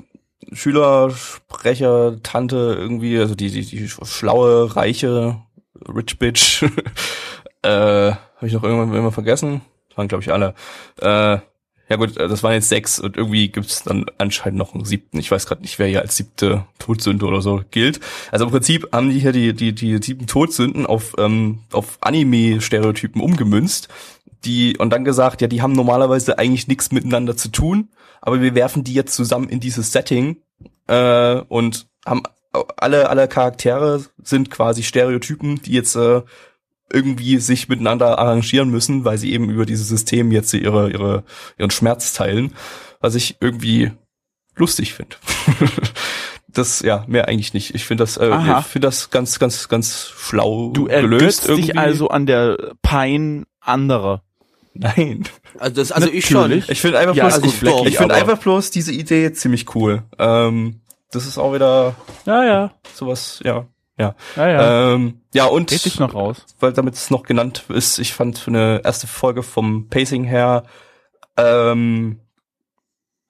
Schülersprecher, Tante irgendwie, also die, die, die schlaue, reiche Rich Bitch. äh, Habe ich noch irgendwann immer vergessen? Das waren, glaube ich, alle. Äh, ja gut, äh, das waren jetzt sechs und irgendwie gibt's dann anscheinend noch einen siebten. Ich weiß gerade nicht, wer hier als siebte Todsünde oder so gilt. Also im Prinzip haben die hier die, die, die sieben Todsünden auf, ähm, auf Anime-Stereotypen umgemünzt. Die, und dann gesagt, ja, die haben normalerweise eigentlich nichts miteinander zu tun, aber wir werfen die jetzt zusammen in dieses Setting äh, und haben alle, alle Charaktere sind quasi Stereotypen, die jetzt äh, irgendwie sich miteinander arrangieren müssen, weil sie eben über dieses System jetzt ihre, ihre, ihren Schmerz teilen, was ich irgendwie lustig finde. das, ja, mehr eigentlich nicht. Ich finde das, äh, Aha. ich finde das ganz, ganz, ganz schlau du gelöst ergötzt dich also an der Pein anderer. Nein. Also das, also ich schon. Ich finde einfach Ja, bloß, gut, ich, Blackie, ich aber- einfach bloß diese Idee ziemlich cool. Ähm, das ist auch wieder Ja, ja. sowas, ja. Ja. Ja, ja. Ähm, ja, und Red dich noch raus. weil damit es noch genannt ist, ich fand für eine erste Folge vom Pacing her ähm,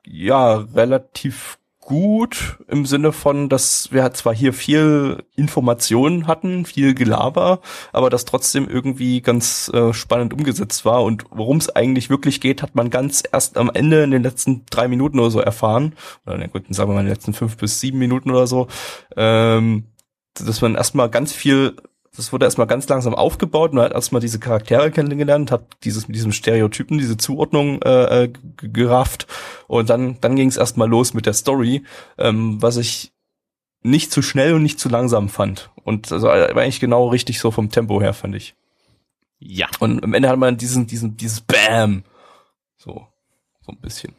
ja relativ gut im Sinne von, dass wir zwar hier viel Informationen hatten, viel Gelaber, aber das trotzdem irgendwie ganz äh, spannend umgesetzt war. Und worum es eigentlich wirklich geht, hat man ganz erst am Ende in den letzten drei Minuten oder so erfahren. Oder na gut, sagen wir mal in den letzten fünf bis sieben Minuten oder so, ähm, dass man erstmal ganz viel das wurde erstmal ganz langsam aufgebaut. Man hat erstmal diese Charaktere kennengelernt, hat dieses mit diesem Stereotypen, diese Zuordnung äh, äh, gerafft und dann dann ging es erstmal los mit der Story, ähm, was ich nicht zu schnell und nicht zu langsam fand und also war eigentlich genau richtig so vom Tempo her fand ich. Ja. Und am Ende hat man diesen diesen dieses Bam so so ein bisschen.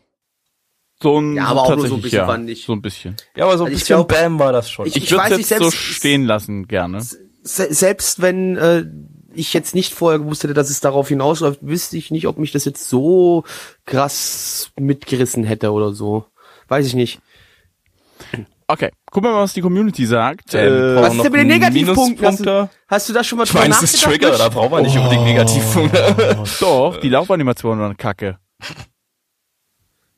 So ein, Ja, aber auch nur so ein bisschen ja, fand ich. So ein bisschen. Ja, aber so ein Also ich bisschen glaub, Bam war das schon. ich- Ich, würde weiß es nicht, jetzt so stehen lassen, gerne. Se selbst wenn äh, ich jetzt nicht vorher gewusst hätte, dass es darauf hinausläuft, wüsste ich nicht, ob mich das jetzt so krass mitgerissen hätte oder so. Weiß ich nicht. Okay, gucken wir mal, was die Community sagt. Ähm, Äh, brauchen Was ist denn mit den Negativpunkten? Hast du, hast du da schon mal Ich meine, es ist Trigger, da braucht man nicht unbedingt Negativpunkte. doch, die Laufanimationen waren kacke.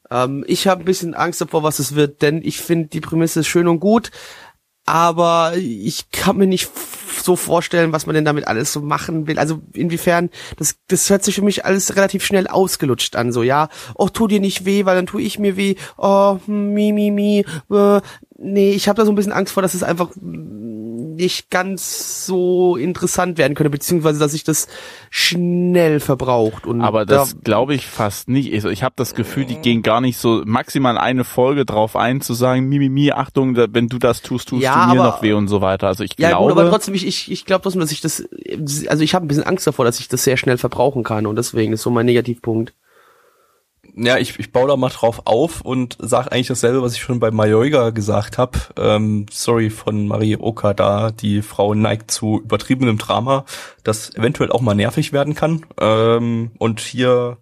Ähm, ich habe ein bisschen Angst davor, was es wird, denn ich finde die Prämisse schön und gut, aber ich kann mir nicht so vorstellen, was man denn damit alles so machen will. Also inwiefern, das, das hört sich für mich alles relativ schnell ausgelutscht an. So, ja, oh, tu dir nicht weh, weil dann tu ich mir weh. Oh, hm, mi, mi, mi. Äh, nee, ich habe da so ein bisschen Angst vor, dass es einfach nicht ganz so interessant werden könnte, beziehungsweise dass sich das schnell verbraucht. Und Aber das da, glaube ich fast nicht. Also ich habe das Gefühl, die gehen gar nicht so maximal eine Folge drauf ein, zu sagen, Mimimi, mi, mi, Achtung, wenn du das tust, tust ja, du mir aber, noch weh und so weiter. Also ich ja, glaube. Gut, aber trotzdem, ich, ich, ich glaube trotzdem, dass ich das, also ich habe ein bisschen Angst davor, dass ich das sehr schnell verbrauchen kann und deswegen ist so mein Negativpunkt ja, ich, ich baue da mal drauf auf und sage eigentlich dasselbe, was ich schon bei Mayoiga gesagt habe. Ähm, sorry von Marie Okada, die Frau neigt zu übertriebenem Drama, das eventuell auch mal nervig werden kann. Ähm, und hier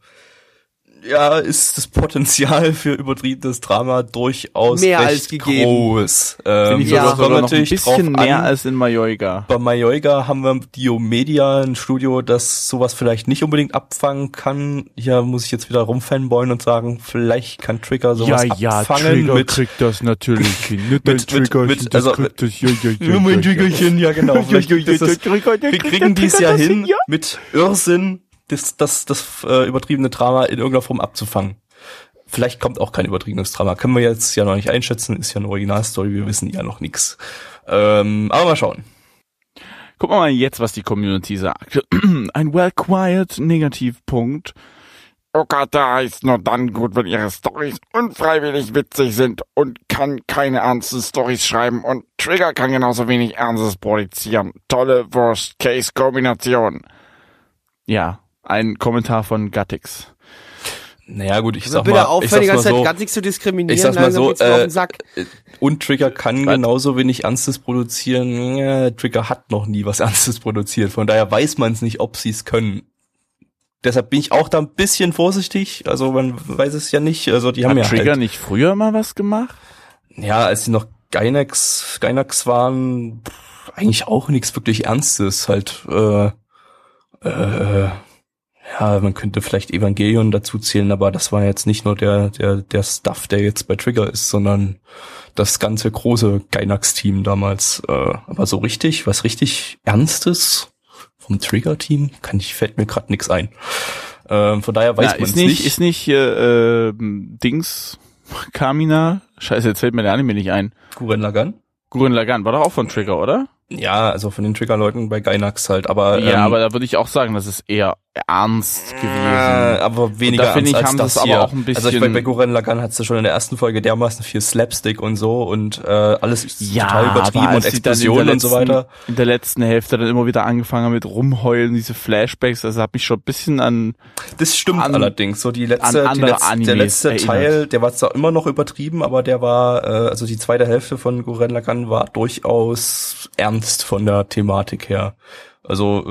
ja, ist das Potenzial für übertriebenes Drama durchaus mehr recht als gegeben. groß. Ähm, ich ja, sogar noch ein bisschen mehr an. als in Mayoiga. Bei Mayoiga haben wir Diomedia, ein Studio, das sowas vielleicht nicht unbedingt abfangen kann. Hier muss ich jetzt wieder rumfanboyen und sagen, vielleicht kann Trigger sowas ja, ja, abfangen. Trigger mit, kriegt das natürlich hin. Mit, mit, Trigger, mit, das also, das, ja, ja, ja, ja, mein Triggerchen, ja genau. Vielleicht ja, ja, ist das, Trigger, der wir kriegen dies ja hin, mit Irrsinn das, das, das äh, übertriebene Drama in irgendeiner Form abzufangen. Vielleicht kommt auch kein übertriebenes Drama. Können wir jetzt ja noch nicht einschätzen, ist ja eine Originalstory, wir wissen ja noch nichts. Ähm, aber mal schauen. Gucken wir mal jetzt, was die Community sagt. Ein well quiet Negativpunkt. Okada ist nur dann gut, wenn ihre Stories unfreiwillig witzig sind und kann keine ernsten Stories schreiben und Trigger kann genauso wenig Ernstes produzieren. Tolle Worst-Case-Kombination. Ja, ein Kommentar von Gattix. Naja gut, ich Also sag mal, aufhören, ich sag's mal so, ganz nichts zu diskriminieren. ich sag's mal langsam so, auf äh, den Sack. und Trigger kann genauso wenig Ernstes produzieren. Ja, Trigger hat noch nie was Ernstes produziert, von daher weiß man es nicht, ob sie es können. Deshalb bin ich auch da ein bisschen vorsichtig. Also man weiß es ja nicht. Also die haben Hat ja Trigger halt, nicht früher mal was gemacht? ja, als sie noch Gynax, Gynax waren, pff, eigentlich auch nichts wirklich Ernstes. Halt, äh, äh, ja, man könnte vielleicht Evangelion dazu zählen, aber das war jetzt nicht nur der, der, der Stuff, der jetzt bei Trigger ist, sondern das ganze große Gynax-Team damals. Äh, aber so richtig, was richtig Ernstes vom Trigger-Team, kann ich, fällt mir gerade nix ein. Ähm, von daher weiß man ist es nicht, nicht. Ist nicht äh, äh, Dings Kamina? Scheiße, jetzt fällt mir der Anime nicht ein. Guren Lagan? Gurren Lagann war doch auch von Trigger, oder? Ja, also von den Trigger-Leuten bei Gynax halt, aber ja, ähm, aber da würde ich auch sagen, das ist eher ernst Äh, gewesen. aber weniger da ernst ich, als haben das sie es aber hier. auch ein Also ich, bei, bisschen- bei Gurren Lagann hat es schon in der ersten Folge dermaßen viel Slapstick und so und äh, alles ist total übertrieben und Explosionen und so weiter. In der letzten Hälfte dann immer wieder angefangen mit rumheulen, diese Flashbacks, das hat mich schon ein bisschen an, Das stimmt an- allerdings. So die letzte, die letzte der letzte erinnert. Teil, der war zwar immer noch übertrieben, aber der war, äh, also die zweite Hälfte von Gurren Lagann war durchaus ernst von der Thematik her. Also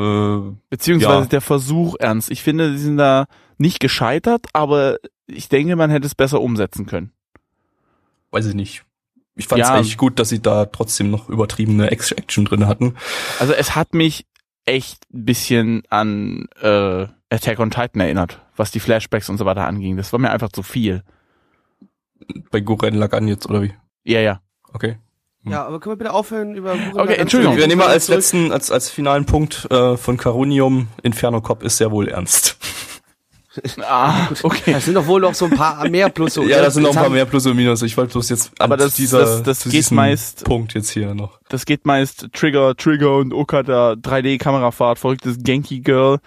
äh, beziehungsweise Ja. der Versuch ernst. Ich finde, sie sind da nicht gescheitert, aber ich denke, man hätte es besser umsetzen können. weiß ich nicht. Ich fand es Ja. eigentlich gut, dass sie da trotzdem noch übertriebene Action drin hatten. Also es hat mich echt ein bisschen an äh, Attack on Titan erinnert, was die Flashbacks und so weiter anging. Das war mir einfach zu viel. Bei Gurren Lagann jetzt, oder wie? Ja, ja. Okay. Ja, aber können wir bitte aufhören über Gurren Okay, Entschuldigung. Wir nehmen mal als letzten, als, als finalen Punkt äh, von Carunium, Inferno Cop ist sehr wohl ernst. Ah, okay. Da sind doch wohl noch so ein paar mehr Plus. ja, da sind noch ein paar mehr Plus und Minus. Ich wollte bloß jetzt Aber das- dieser, das- das zu geht diesem meist- Punkt jetzt hier noch. Das geht meist Trigger, Trigger und Okada 3D-Kamerafahrt, verrücktes Genki Girl,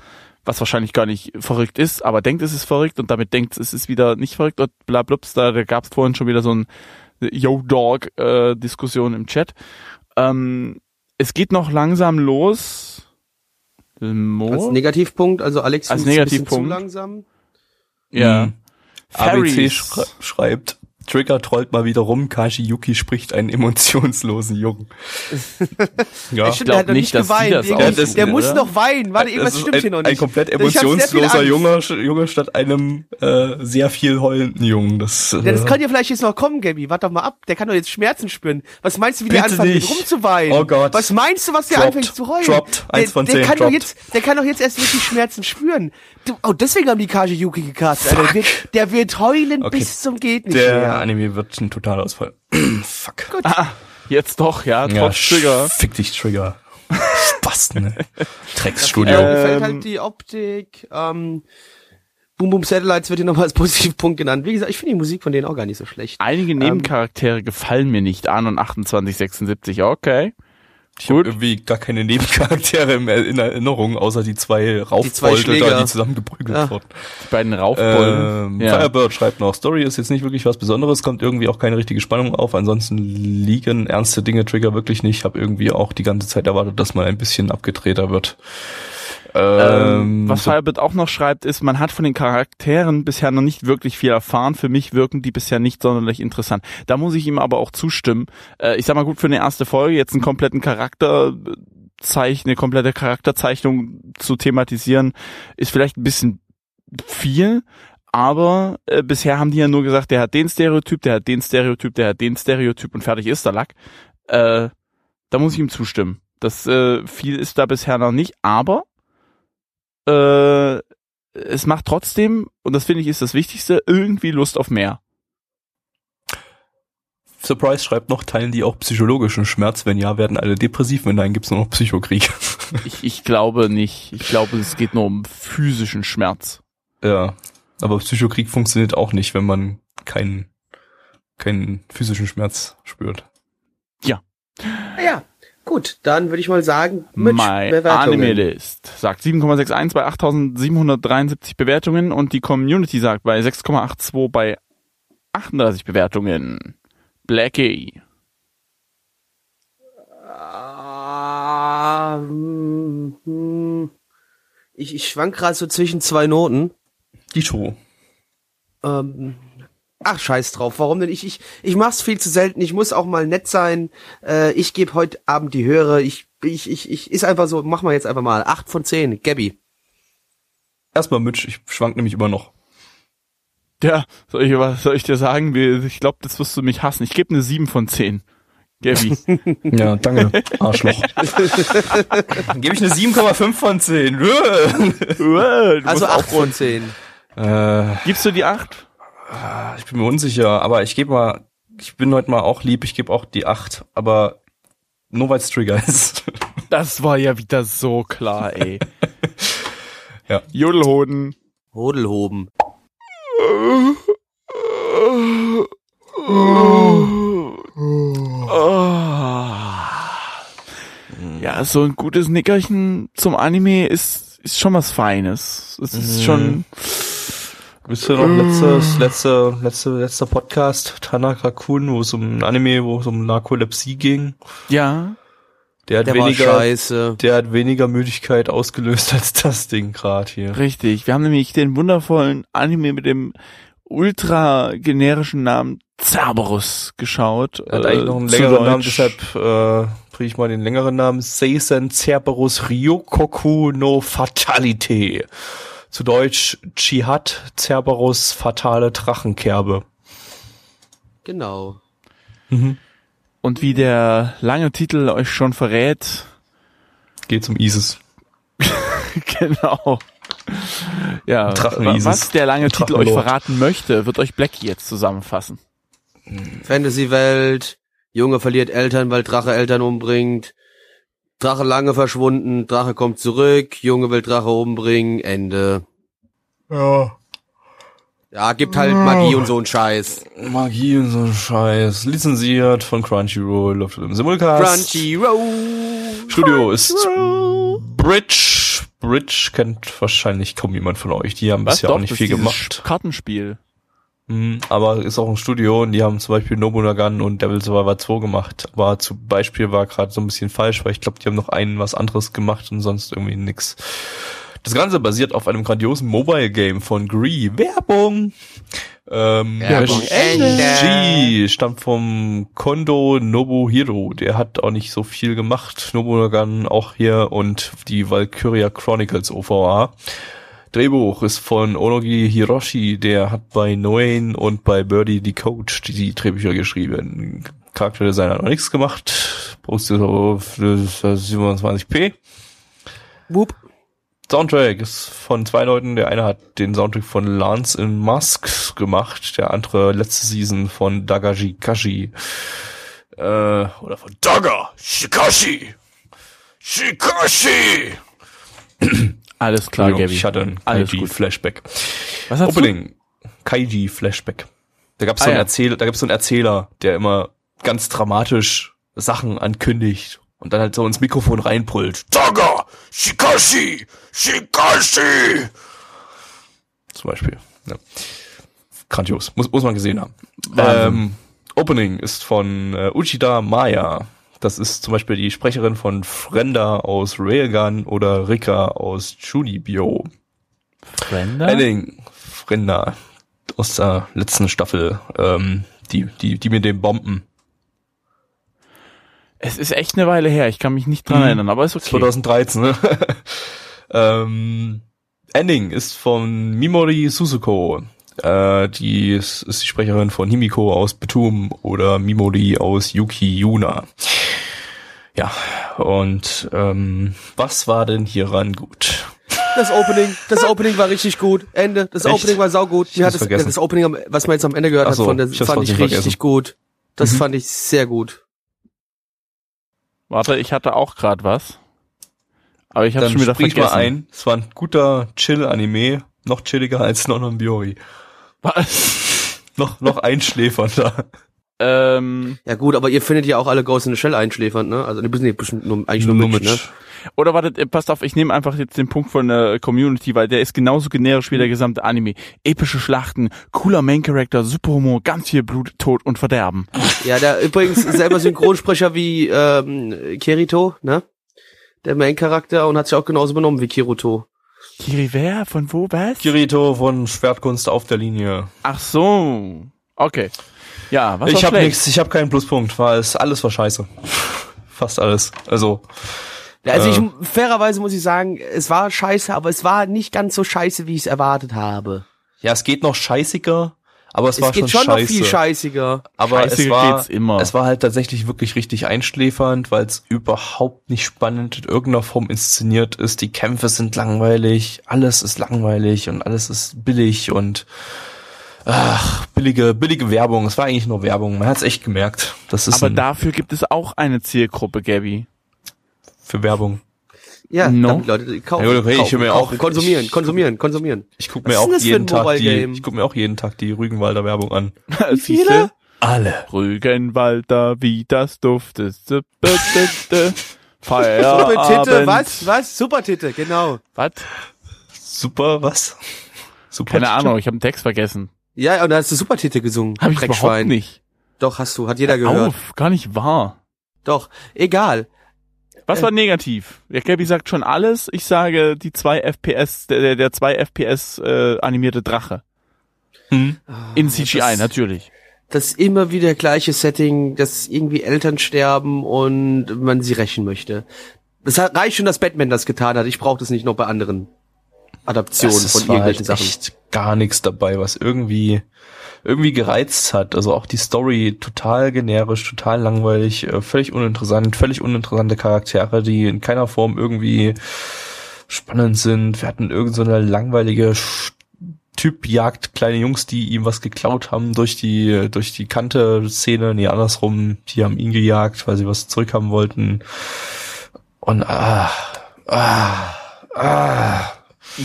was wahrscheinlich gar nicht verrückt ist, aber denkt, es ist verrückt und damit denkt, es ist wieder nicht verrückt und bla blups, da, da gab es vorhin schon wieder so ein Yo Dog äh, Diskussion im Chat. Ähm, es geht noch langsam los. Mo? Als Negativpunkt, also Alex Als find's ein bisschen Negativpunkt. zu langsam. ja. Mhm. ABC schreibt, Trigger trollt mal wieder rum, Kashi Yuki spricht einen emotionslosen Jungen. ja. Ich stimmt, glaub der hat noch nicht, nicht dass geweint. das Irgendwie- aussuchen, der muss noch weinen. Warte, irgendwas Das stimmt ein, hier noch ein nicht. komplett sehr viel emotionsloser. Junge, Junge statt einem äh, sehr viel heulenden Jungen. Das, Ja, das äh, kann ja vielleicht jetzt noch kommen, Gabby. Warte doch mal ab. Der kann doch jetzt Schmerzen spüren. Was meinst du, wie der anfängt, nicht. rumzuweinen? Oh Gott. Was meinst du, was der Droppt. anfängt zu heulen? Droppt. Eins der, von der zehn. kann doch jetzt, der kann doch jetzt erst wirklich Schmerzen spüren. Du, oh, deswegen haben die Kaji Yuki gecastet. Der, wird, der wird heulen Okay. bis zum geht nicht der mehr. Anime wird ein Totalausfall. Fuck. Ah, jetzt doch, ja, Ja, trotz Trigger. Fick dich, Trigger. basteln. Ne? Drecksstudio. Ja, mir gefällt Ähm, halt die Optik. Ähm, Boom Boom Satellites wird hier nochmal als Positivpunkt genannt. Wie gesagt, ich finde die Musik von denen auch gar nicht so schlecht. Einige Nebencharaktere gefallen mir nicht. An und 2876, okay. Ich habe irgendwie gar keine Nebencharaktere im- in Erinnerung, außer die zwei Raufbolde da, die zusammengeprügelt Ja. wurden. Die beiden Raufbolden. Ähm, ja. Firebird schreibt noch, Story ist jetzt nicht wirklich was Besonderes, kommt irgendwie auch keine richtige Spannung auf, ansonsten liegen ernste Dinge Trigger wirklich nicht. Habe irgendwie auch die ganze Zeit erwartet, dass man ein bisschen abgedrehter wird. Ähm, was so- Firebird auch noch schreibt, ist, man hat von den Charakteren bisher noch nicht wirklich viel erfahren. Für mich wirken die bisher nicht sonderlich interessant. Da muss ich ihm aber auch zustimmen. Äh, ich sag mal gut, für eine erste Folge jetzt einen kompletten Charakterzeichen, eine komplette Charakterzeichnung zu thematisieren, ist vielleicht ein bisschen viel. Aber äh, bisher haben die ja nur gesagt, der hat den Stereotyp, der hat den Stereotyp, der hat den Stereotyp und fertig ist der Lack. Äh, da muss ich ihm zustimmen. Das äh, viel ist da bisher noch nicht, aber äh, es macht trotzdem, und das finde ich ist das Wichtigste, irgendwie Lust auf mehr. Surprise schreibt noch, teilen die auch psychologischen Schmerz? Wenn ja, werden alle depressiv, wenn nein, gibt's nur noch Psychokrieg. Ich, ich glaube nicht. Ich glaube, es geht nur um physischen Schmerz. ja, aber Psychokrieg funktioniert auch nicht, wenn man keinen keinen physischen Schmerz spürt. Ja, gut, dann würde ich mal sagen, mit My Bewertungen. Anime List sagt 7,61 bei 8773 Bewertungen und die Community sagt bei 6,82 bei 38 Bewertungen. Blackie. Ah, hm, hm. ich, ich schwank gerade so zwischen zwei Noten. Die Show. Ähm, ach, scheiß drauf. Warum denn? Ich, ich, ich mach's viel zu selten. Ich muss auch mal nett sein. Äh, ich gebe heute Abend die Höre. Ich, ich, ich, ich, ist einfach so, mach mal jetzt einfach mal. Acht von zehn. Gabby. Erstmal Mitch, ich schwank nämlich immer noch. Ja, soll ich, was soll ich dir sagen? Ich glaube, das wirst du mich hassen. Ich gebe eine 7 von 10. Gabby. Ja, danke, Arschloch. Dann gebe ich eine 7,5 von 10. Du Also musst acht aufholen. von zehn. äh, Gibst du die 8? Ich bin mir unsicher, aber ich gebe mal, ich bin heute mal auch lieb, ich gebe auch die 8, aber nur weil es Trigger ist. Das war ja wieder so klar, ey. Ja. Jodelhoden. Hodelhoben. Ja, so ein gutes Nickerchen zum Anime ist, ist schon was Feines. Es ist schon, Wisst ihr noch, letztes, letzte, letzte, letzter Podcast, Tanaka Kun, wo es um ein Anime, wo es um Narkolepsie ging. ja, Der hat Der war weniger, scheiße. der hat weniger Müdigkeit ausgelöst als das Ding gerade hier. richtig. Wir haben nämlich den wundervollen Anime mit dem ultra generischen Namen Cerberus geschaut. Er hat eigentlich noch einen zu längeren Namen, deshalb äh, bringe ich mal den längeren Namen. Seisen Cerberus Ryokoku no Fatality. Zu Deutsch Jihad Cerberus Fatale Drachenkerbe. Genau. Und wie der lange Titel euch schon verrät, Geht um ISIS. genau. Ja, Drachen was der lange Titel euch verraten möchte, wird euch Blackie jetzt zusammenfassen. Fantasy-Welt. Junge verliert Eltern, weil Drache Eltern umbringt. Drache lange verschwunden. Drache kommt zurück. Junge will Drache umbringen. Ende. Ja. Ja, gibt halt Magie und so ein Scheiß. Magie und so ein Scheiß. Lizenziert von Crunchyroll, läuft im Simulcast. Crunchyroll. Studio ist Bridge. Bridge kennt wahrscheinlich kaum jemand von euch. Die haben Was bisher doch, auch nicht viel gemacht. Kartenspiel. Mhm, aber ist auch ein Studio und die haben zum Beispiel Nobunagan und Devil Survivor 2 gemacht. Aber zum Beispiel war gerade so ein bisschen falsch, weil ich glaube, die haben noch einen was anderes gemacht und sonst irgendwie nix. Das Ganze basiert auf einem grandiosen Mobile Game von Gree. Werbung! Ähm, Werbung Regie stammt vom Kondo Nobuhiro. Der hat auch nicht so viel gemacht. Nobunagan auch hier und die Valkyria Chronicles OVA. Drehbuch ist von Onogi Hiroshi, der hat bei Noen und bei Birdie the Coach die, die Drehbücher geschrieben. Charakterdesigner hat noch nichts gemacht. Postet auf 27p. Whoop. Soundtrack ist von zwei Leuten. Der eine hat den Soundtrack von Lance in Musk gemacht, der andere letzte Season von Dagaji Kashi. Äh, oder von Daga Shikashi. Shikashi! Alles klar, hatte ein Alles gut. Kaiji-Flashback. Was hast Opening. Kaiji-Flashback. Da gab's so Ah, einen ja. Erzähler, da gab's so einen Erzähler, der immer ganz dramatisch Sachen ankündigt und dann halt so ins Mikrofon reinbrüllt. Taga! Shikashi! Shikashi! Zum Beispiel. Ja. Grandios. Muss, muss man gesehen haben. Ähm, Opening ist von äh, Uchida Maya. Das ist zum Beispiel die Sprecherin von Frenda aus Railgun oder Rika aus Junibyo. du? Brenda? Henning, Frenda aus der letzten Staffel, ähm, die, die, die mit den Bomben. Es ist echt eine Weile her. Ich kann mich nicht dran Mhm. erinnern, aber ist okay. 2013, ne? ähm, Ending ist von Mimori Suzuko. Äh, die ist, ist die Sprecherin von Himiko aus Betum oder Mimori aus Yuki Yuna. Ja, und ähm, was war denn hieran gut? Das Opening, das Opening war richtig gut. Ende. Das Echt? Opening war saugut. Ich Mir hat das, vergessen. das Opening, was man jetzt am Ende gehört so, hat, von der, ich fand ich richtig vergessen. gut. Das Mhm. fand ich sehr gut. Warte, ich hatte auch gerade was. Aber ich habe schon wieder vergessen. mal ein. Es war ein guter Chill-Anime, noch chilliger als Nononbiori. Was? Noch, noch einschläfernder. Ähm, Ja gut, aber ihr findet ja auch alle Ghost in the Shell einschläfernd, ne? Also, ein bisschen, bisschen nur, eigentlich nur, Mitch, ne? oder wartet, äh, passt auf, ich nehme einfach jetzt den Punkt von der Community, weil der ist genauso generisch wie der gesamte Anime. Epische Schlachten, cooler Main Character, super Humor, ganz viel Blut, Tod und Verderben. Ja, der übrigens selber Synchronsprecher wie ähm, Kirito, ne? Der Main-Charakter und hat sich auch genauso benommen wie Kiruto. Kiri, wer? Von wo, was? Kirito von Schwertkunst auf der Linie. Ach so. Okay. Ja, was ich war habe schlecht? nichts, ich habe keinen Pluspunkt, weil es alles war scheiße. Fast alles. Also, Also Äh. ich, fairerweise muss ich sagen, es war scheiße, aber es war nicht ganz so scheiße, wie ich es erwartet habe. ja, es geht noch scheißiger, aber es, Es war geht schon, schon noch viel scheißiger. aber es Scheißiger war, geht's immer. es war halt tatsächlich wirklich richtig einschläfernd, weil es überhaupt nicht spannend in irgendeiner Form inszeniert ist. Die Kämpfe sind langweilig, alles ist langweilig und alles ist billig und ach, billige, billige Werbung. Es war eigentlich nur Werbung. Man hat es echt gemerkt. Das ist Aber dafür gibt es auch eine Zielgruppe, Gabby. für Werbung. Ja, No. Leute kaufen, Ja okay, ich kaufen, kaufen, auch- konsumieren, ich- konsumieren, konsumieren. Ich guck mir auch jeden Tag die, ich guck mir auch jeden Tag die Rügenwalder Werbung an. Siehste? Alle. Rügenwalder, wie das duftet. Titte, Super Feierabend. Titte, was? Was? Super Titte, genau. Was? Super, was? Super. Keine Ahnung, ich habe den Text vergessen. Ja, und da hast du Super Titte gesungen. Habe ich überhaupt nicht. Doch, hast du, hat jeder gehört. Auf, gar nicht wahr. Doch, egal. Was war negativ? Der Gabby sagt schon alles. Ich sage die zwei FPS, der, der, der zwei FPS äh, animierte Drache. Hm. In CGI, das- natürlich. Das ist immer wieder gleiche Setting, dass irgendwie Eltern sterben und man sie rächen möchte. Es reicht schon, dass Batman das getan hat. Ich brauche das nicht noch bei anderen Adaptionen Es von war irgendwelchen halt Sachen. echt gar nichts dabei, was irgendwie irgendwie gereizt hat. Also auch die Story total generisch, total langweilig, äh, völlig uninteressant, völlig uninteressante Charaktere, die in keiner Form irgendwie spannend sind. Wir hatten irgend so eine langweilige Typ jagt kleine Jungs, die ihm was geklaut haben durch die durch die Kante-Szene, nee, andersrum, die haben ihn gejagt, weil sie was zurückhaben wollten. Und ah, ah, ah,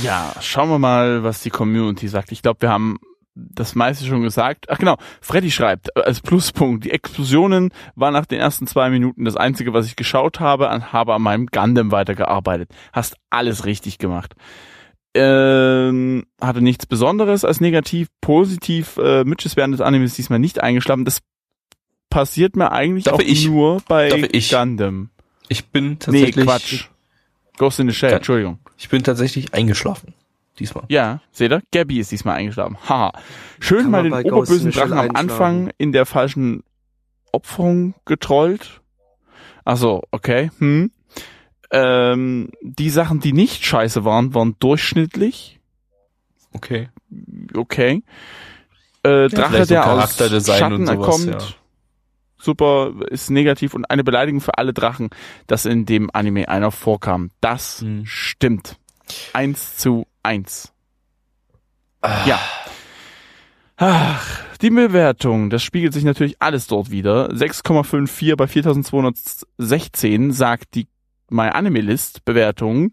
Ja, schauen wir mal, was die Community sagt. Ich glaube, wir haben das meiste schon gesagt. Ach genau, Freddy schreibt äh, als Pluspunkt, die Explosionen waren nach den ersten zwei Minuten das Einzige, was ich geschaut habe, und habe an meinem Gundam weitergearbeitet. Hast alles richtig gemacht. Ähm, hatte nichts Besonderes als negativ, positiv, äh, Mitches während des Animes diesmal nicht eingeschlafen. Das passiert mir eigentlich Darf auch ich? nur bei Darf ich? Gundam. Ich bin Nee, tatsächlich, Quatsch. Ghost in the Shell, Gun- Entschuldigung. ich bin tatsächlich eingeschlafen. Diesmal. Ja, seht ihr? Gabby ist diesmal eingeschlafen. Haha. Schön Kann mal den oberbösen Drachen am. Anfang in der falschen Opferung getrollt. Ach so, okay. Hm. Ähm, die Sachen, die nicht scheiße waren, waren durchschnittlich. Okay. Okay. Äh, Drache, vielleicht so der aus Charakterdesign Schatten und sowas, kommt. ja. Super, ist negativ und eine Beleidigung für alle Drachen, dass in dem Anime einer vorkam. Das Hm. stimmt. Eins zu eins. Ja. Ach, die Bewertung, das spiegelt sich natürlich alles dort wieder. 6,54 bei 4216 sagt die My Anime List Bewertungen.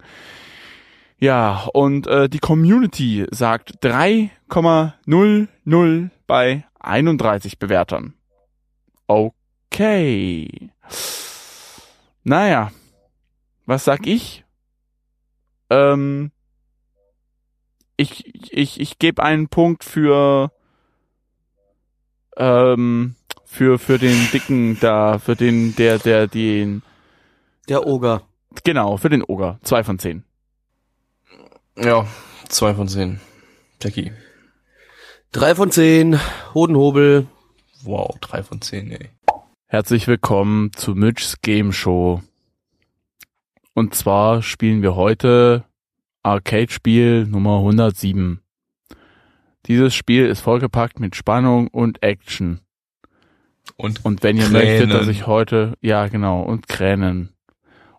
Ja, und äh, die Community sagt 3,00 bei 31 Bewertern. Okay. Naja, was sag ich? Ähm, ich ich, ich gebe einen Punkt für ähm, für für den dicken da, für den der der den Der Oger. genau für den Oger zwei von zehn. Ja, zwei von zehn. Jackie. Drei von zehn. Hodenhobel. Wow, drei von zehn, ey. Herzlich willkommen zu Mitch's Game Show. Und zwar spielen wir heute Arcade-Spiel Nummer 107. Dieses Spiel ist vollgepackt mit Spannung und Action. Und Und wenn ihr Kränen. möchtet, dass ich heute, ja genau, und Kränen.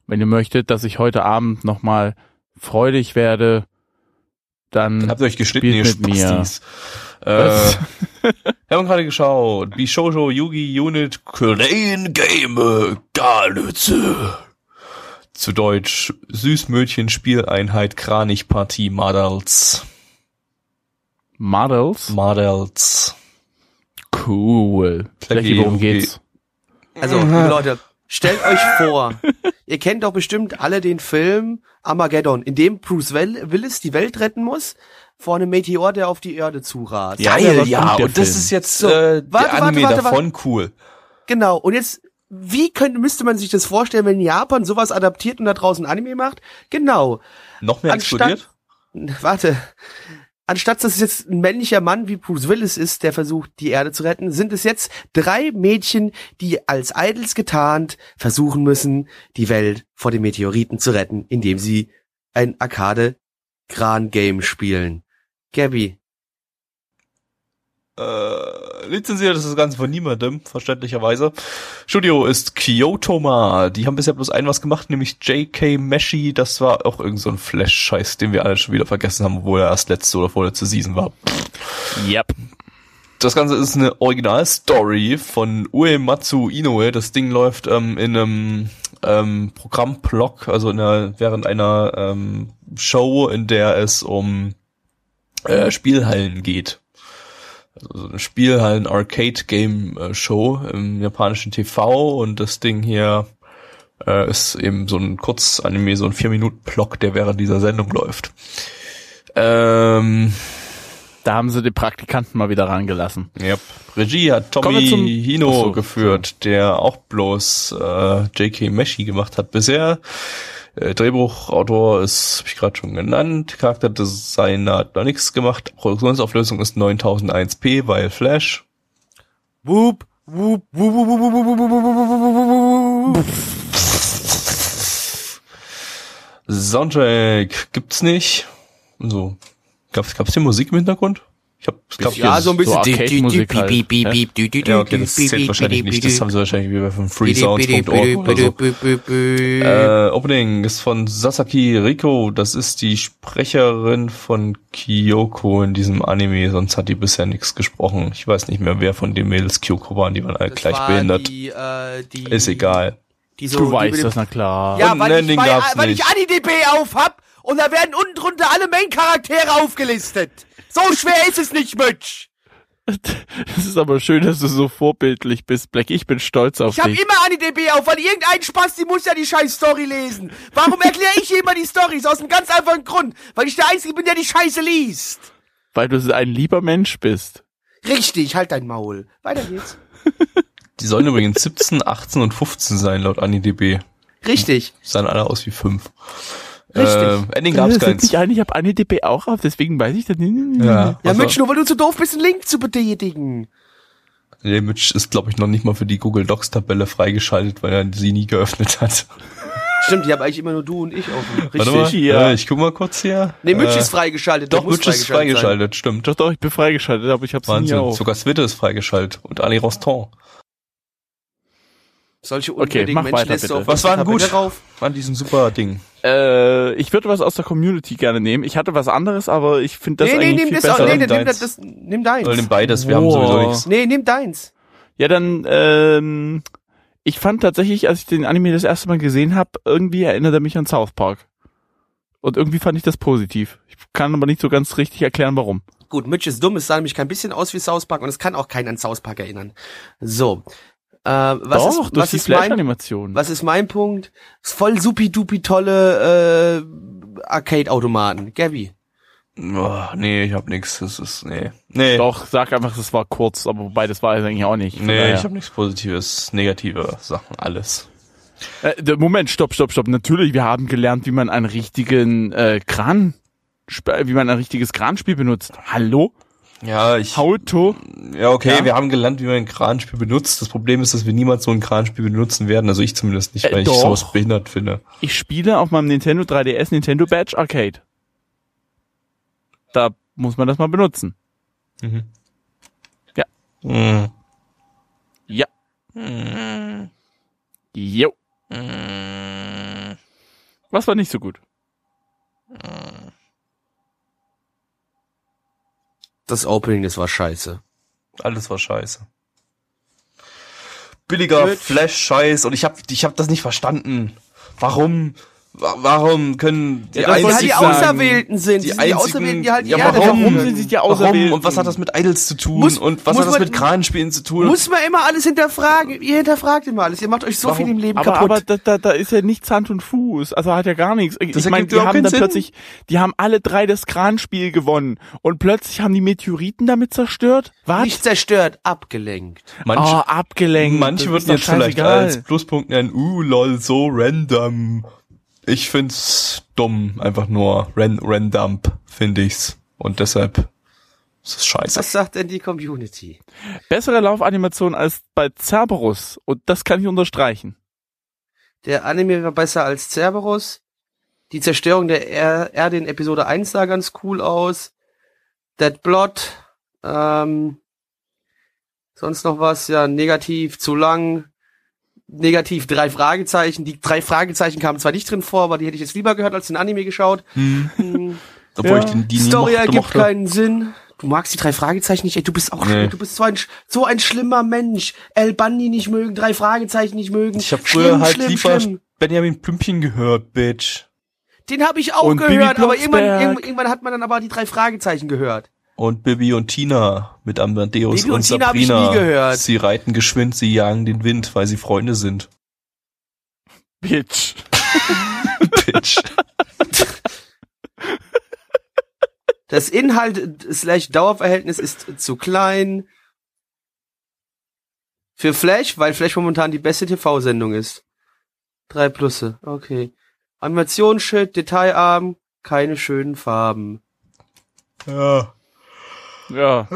Wenn ihr möchtet, dass ich heute Abend nochmal freudig werde, dann habt ihr euch geschnitten, ihr mit mir. Äh, wir haben gerade geschaut. Bishojo Yugi Unit Crane Game Galütze. Zu Deutsch Süßmödchen Spieleinheit Kranich-Partie Models. Models. Models. Cool. Blackie, worum geht's? Also, liebe Leute, stellt euch vor, ihr kennt doch bestimmt alle den Film Armageddon, in dem Bruce Will- Willis die Welt retten muss vor einem Meteor, der auf die Erde zurast. Ja, Geil, ja, kommt der und das Film. ist jetzt So, äh, warte, der Anime warte, warte, davon cool. Genau, und jetzt, wie könnte, müsste man sich das vorstellen, wenn Japan sowas adaptiert und da draußen Anime macht? Genau. Noch mehr Anstatt- explodiert? Warte. Anstatt dass es jetzt ein männlicher Mann wie Bruce Willis ist, der versucht, die Erde zu retten, sind es jetzt drei Mädchen, die als Idols getarnt versuchen müssen, die Welt vor den Meteoriten zu retten, indem sie ein Arcade-Kran-Game spielen. Gabby, Äh, lizenziert ist das Ganze von niemandem, verständlicherweise. Studio ist Kyotoma. Die haben bisher bloß ein was gemacht, nämlich J.K. Meshi. Das war auch irgend so ein Flash-Scheiß, den wir alle schon wieder vergessen haben, obwohl er erst letzte oder vorletzte Season war. Yep. Das Ganze ist eine Originalstory von Uematsu Inoue. Das Ding läuft ähm, in einem ähm, Programmblock, also in einer, während einer ähm, Show, in der es um äh, Spielhallen geht. Also so eine Spielhallen-Arcade-Game-Show im japanischen TV und das Ding hier äh, ist eben so ein Kurzanime, so ein 4-Minuten-Block, der während dieser Sendung läuft. Ähm, Da haben sie die Praktikanten mal wieder rangelassen. ja. Regie hat Tommy zum- Hino so, geführt, der auch bloß äh, J.K. Meshi gemacht hat bisher. Äh, Drehbuchautor ist, habe ich gerade schon genannt. Charakterdesigner hat noch nichts gemacht. Produktionsauflösung ist 9001p, weil Flash. Whoop, whoop, whoop, whoop, whoop, whoop, whoop, whoop. Soundtrack gibt's nicht. So. Gab's, gab's hier Musik im Hintergrund? Ich hab, ich glaub, Ja, so ein bisschen. so Arcade-Musik halt, Ja, okay, das zählt wahrscheinlich nicht. Das haben sie wahrscheinlich wie bei von freesounds.org oder so. Äh, Opening ist von Sasaki Riko. Das ist die Sprecherin von Kyoko in diesem Anime. Sonst hat die bisher nichts gesprochen. Ich weiß nicht mehr, wer von den Mädels Kyoko waren. Die waren alle gleich behindert. Die, äh, die, Ist egal. Die so, Du die weißt das, na klar. Ja, Und weil ich, Landing bei, gab's weil ich. AniDB auf hab und da werden unten drunter alle Main-Charaktere aufgelistet. So schwer ist es nicht, Mitch. Es ist aber schön, dass du so vorbildlich bist, Black. Ich bin stolz auf Ich hab dich. immer AniDB auf, weil irgendein Spaß, die muss ja die scheiß Story lesen. Warum erkläre ich immer die Storys? Aus einem ganz einfachen Grund. Weil ich der Einzige bin, der die Scheiße liest. Weil du ein lieber Mensch bist. Richtig, halt dein Maul. Weiter geht's. Die sollen übrigens 17, 18 und 15 sein, laut AniDB. Richtig. Sahen alle aus wie 5. Richtig. Äh, Ending gab's das keins. nicht ein, ich habe AniDB auch auf, deswegen weiß ich das nicht. Ja, Ja, also, Mitch, nur weil du zu doof bist, einen Link zu betätigen. Nee, Mitch ist, glaube ich, noch nicht mal für die Google Docs Tabelle freigeschaltet, weil er sie nie geöffnet hat. Stimmt, die haben eigentlich immer nur du und ich offen. Richtig. Warte mal, ja. äh, ich guck mal kurz hier. Nee, Mitch äh, ist freigeschaltet. Doch, Mitch ist sein. freigeschaltet, stimmt. Doch, doch, ich bin freigeschaltet, aber ich hab's nie Wahnsinn. auf. Sogar Twitter ist freigeschaltet. Und Ali Rostand. Solche Okay, unwürdigen mach Menschen weiter, auf Was war denn Tabelle gut? Rauf. An diesem super Ding. Äh, ich würde was aus der Community gerne nehmen. Ich hatte was anderes, aber ich finde das nee, nee, eigentlich nimm viel das, besser. auch, nee, nee, Nimm nimm das, deins. das, nimm deins. Oder nimm beides, wir haben Wow. sowieso nichts. Nee, nimm deins. Ja, dann ähm, Ich fand tatsächlich, als ich den Anime das erste Mal gesehen habe, irgendwie erinnert er mich an South Park. Und irgendwie fand ich das positiv. Ich kann aber nicht so ganz richtig erklären, warum. Gut, Mitch ist dumm, es sah nämlich kein bisschen aus wie South Park und es kann auch keinen an South Park erinnern. So. Äh, was Doch, ist, durch was die ist mein, Flash-Animation. was ist mein Punkt? Ist voll supi-dupi tolle äh, Arcade-Automaten. Gabby. Oh, nee, ich hab nix. Das ist, nee. Nee. Doch, sag einfach, es war kurz, aber wobei das war es eigentlich auch nicht. Nee, daher. ich habe nichts Positives, negative Sachen, alles. Äh, Moment, stopp, stopp, stopp. Natürlich, wir haben gelernt, wie man einen richtigen äh, Kran, wie man ein richtiges Kranspiel benutzt. Hallo? Ja, ich. Auto? Ja, okay, Ja? wir haben gelernt, wie man ein Kranspiel benutzt. Das Problem ist, dass wir niemals so ein Kranspiel benutzen werden. Also ich zumindest nicht, Äh, weil ich doch. sowas behindert finde. Ich spiele auf meinem Nintendo 3DS Nintendo Badge Arcade. Da muss man das mal benutzen. Mhm. Ja. Mhm. Ja. Jo. Was war nicht so gut? Das Opening, das war scheiße. Alles war scheiße. Billiger. Flash-Scheiß und ich hab, ich hab das nicht verstanden. Warum, wa- warum können die Ja, das halt die ich. Auserwählten sind. die Die, die einzigen, Auserwählten, die halt die ja, Erde warum, regieren. sind sie die warum Auserwählten? und was hat das mit Idols zu tun Muss- und was hat das man- mit Kranspielen zu tun? Muss man immer alles hinterfragen. Ihr hinterfragt immer alles. Ihr macht euch so Warum? viel im Leben Aber, kaputt. aber da, da, da ist ja nichts Hand und Fuß. Also hat ja gar nichts. Ich Das meine, die haben dann Sinn. plötzlich, die haben alle drei das Kranspiel gewonnen. Und plötzlich haben die Meteoriten damit zerstört? Was? Nicht zerstört, abgelenkt. Manche, oh, abgelenkt. manche Das würden jetzt vielleicht als Pluspunkt nennen, uh, lol, so random. Ich find's dumm, einfach nur ran random, finde ich's. Und deshalb ist es scheiße. Was sagt denn die Community? Bessere Laufanimation als bei Cerberus. Und das kann ich unterstreichen. Der Anime war besser als Cerberus. Die Zerstörung der Er- Erde in Episode 1 sah ganz cool aus. Dead Blood. Ähm, sonst noch was? Ja, negativ, zu lang. Negativ, drei Fragezeichen. Die drei Fragezeichen kamen zwar nicht drin vor, aber die hätte ich jetzt lieber gehört als den Anime geschaut. Hm. Hm. Obwohl Ja. ich den, die Story ergibt mochte. keinen Sinn. Du magst die drei Fragezeichen nicht, ey, du bist auch, Nee. du bist so ein, so ein schlimmer Mensch. El Bandi nicht mögen, drei Fragezeichen nicht mögen. Ich habe früher Schlimm, halt schlimm, lieber schlimm. Benjamin Plümpchen gehört, Bitch. Den habe ich auch Und gehört, aber irgendwann, irgendwann hat man dann aber die drei Fragezeichen gehört. Und Bibi und Tina mit Amadeus Bibi und und Tina hab ich Sabrina. nie gehört. Sie reiten geschwind, sie jagen den Wind, weil sie Freunde sind. Bitch. Bitch. Das Inhalt slash Dauerverhältnis ist zu klein. Für Flash, weil Flash momentan die beste TV-Sendung ist. Drei Plusse, okay. Animation shit, detailarm, keine schönen Farben. ja. Ja.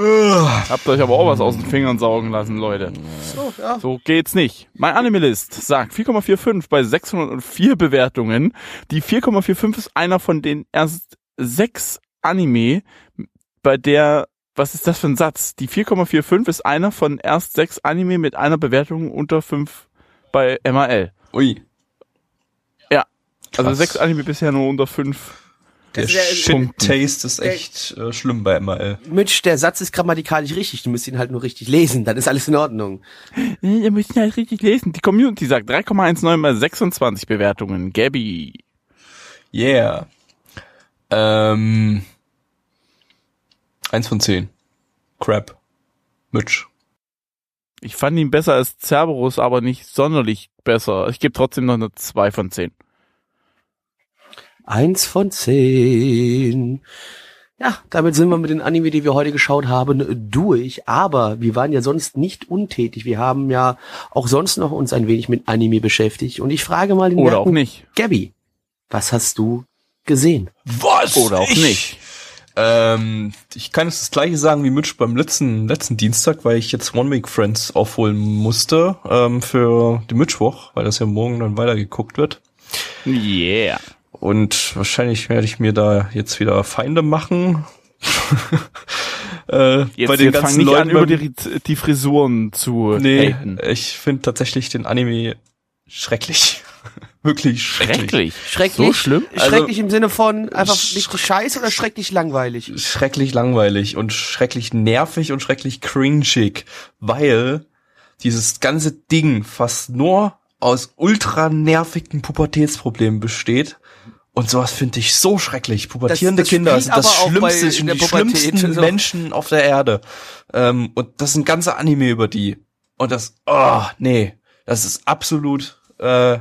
Habt euch aber auch was aus den Fingern saugen lassen, Leute. So, ja. So geht's nicht. Mein Animalist sagt 4,45 bei 604 Bewertungen. Die 4,45 ist einer von den erst sechs Anime, bei der, was ist das für ein Satz? Die 4,45 ist einer von erst sechs Anime mit einer Bewertung unter fünf bei MAL. Ui. Also Krass. sechs Anime bisher nur unter fünf. Der Das wär- Shit-Taste ist der- echt äh, schlimm bei ML. Mitch, der Satz ist grammatikalisch richtig, du musst ihn halt nur richtig lesen, dann ist alles in Ordnung. Ihr müsst ja richtig lesen. Die Community sagt 3,19 bei 26 Bewertungen. Gabby. Yeah. Ähm, eins von zehn. Crap. Mitch. Ich fand ihn besser als Cerberus, aber nicht sonderlich besser. Ich gebe trotzdem noch eine 2 von 10. Eins von zehn. Ja, damit sind wir mit den Anime, die wir heute geschaut haben, durch. Aber wir waren ja sonst nicht untätig. Wir haben ja auch sonst noch uns ein wenig mit Anime beschäftigt. Und ich frage mal den Oder auch nicht. Gabby, was hast du gesehen? Was? Oder auch nicht. Ähm, ich kann jetzt das gleiche sagen wie Mitch beim letzten, letzten Dienstag, weil ich jetzt One Week Friends aufholen musste ähm, für die Mittwoch, weil das ja morgen dann weitergeguckt wird. Yeah. Und wahrscheinlich werde ich mir da jetzt wieder Feinde machen. äh, Jetzt, bei den jetzt fang ganzen nicht Leuten an, über die, die Frisuren zu Nee, haten. ich finde tatsächlich den Anime schrecklich. Wirklich schrecklich. Schrecklich. Schrecklich? So schlimm? Schrecklich im Sinne von einfach richtig scheiße oder schrecklich langweilig? Schrecklich langweilig und schrecklich nervig und schrecklich cringig, weil dieses ganze Ding fast nur aus ultra nervigen Pubertätsproblemen besteht. Und sowas finde ich so schrecklich. Pubertierende das Kinder spielt sind das Schlimmste, in sind die Pubertät, schlimmsten so. Menschen auf der Erde. Ähm, und das sind ganze Anime über die. Und das, oh, nee, das ist absolut, äh,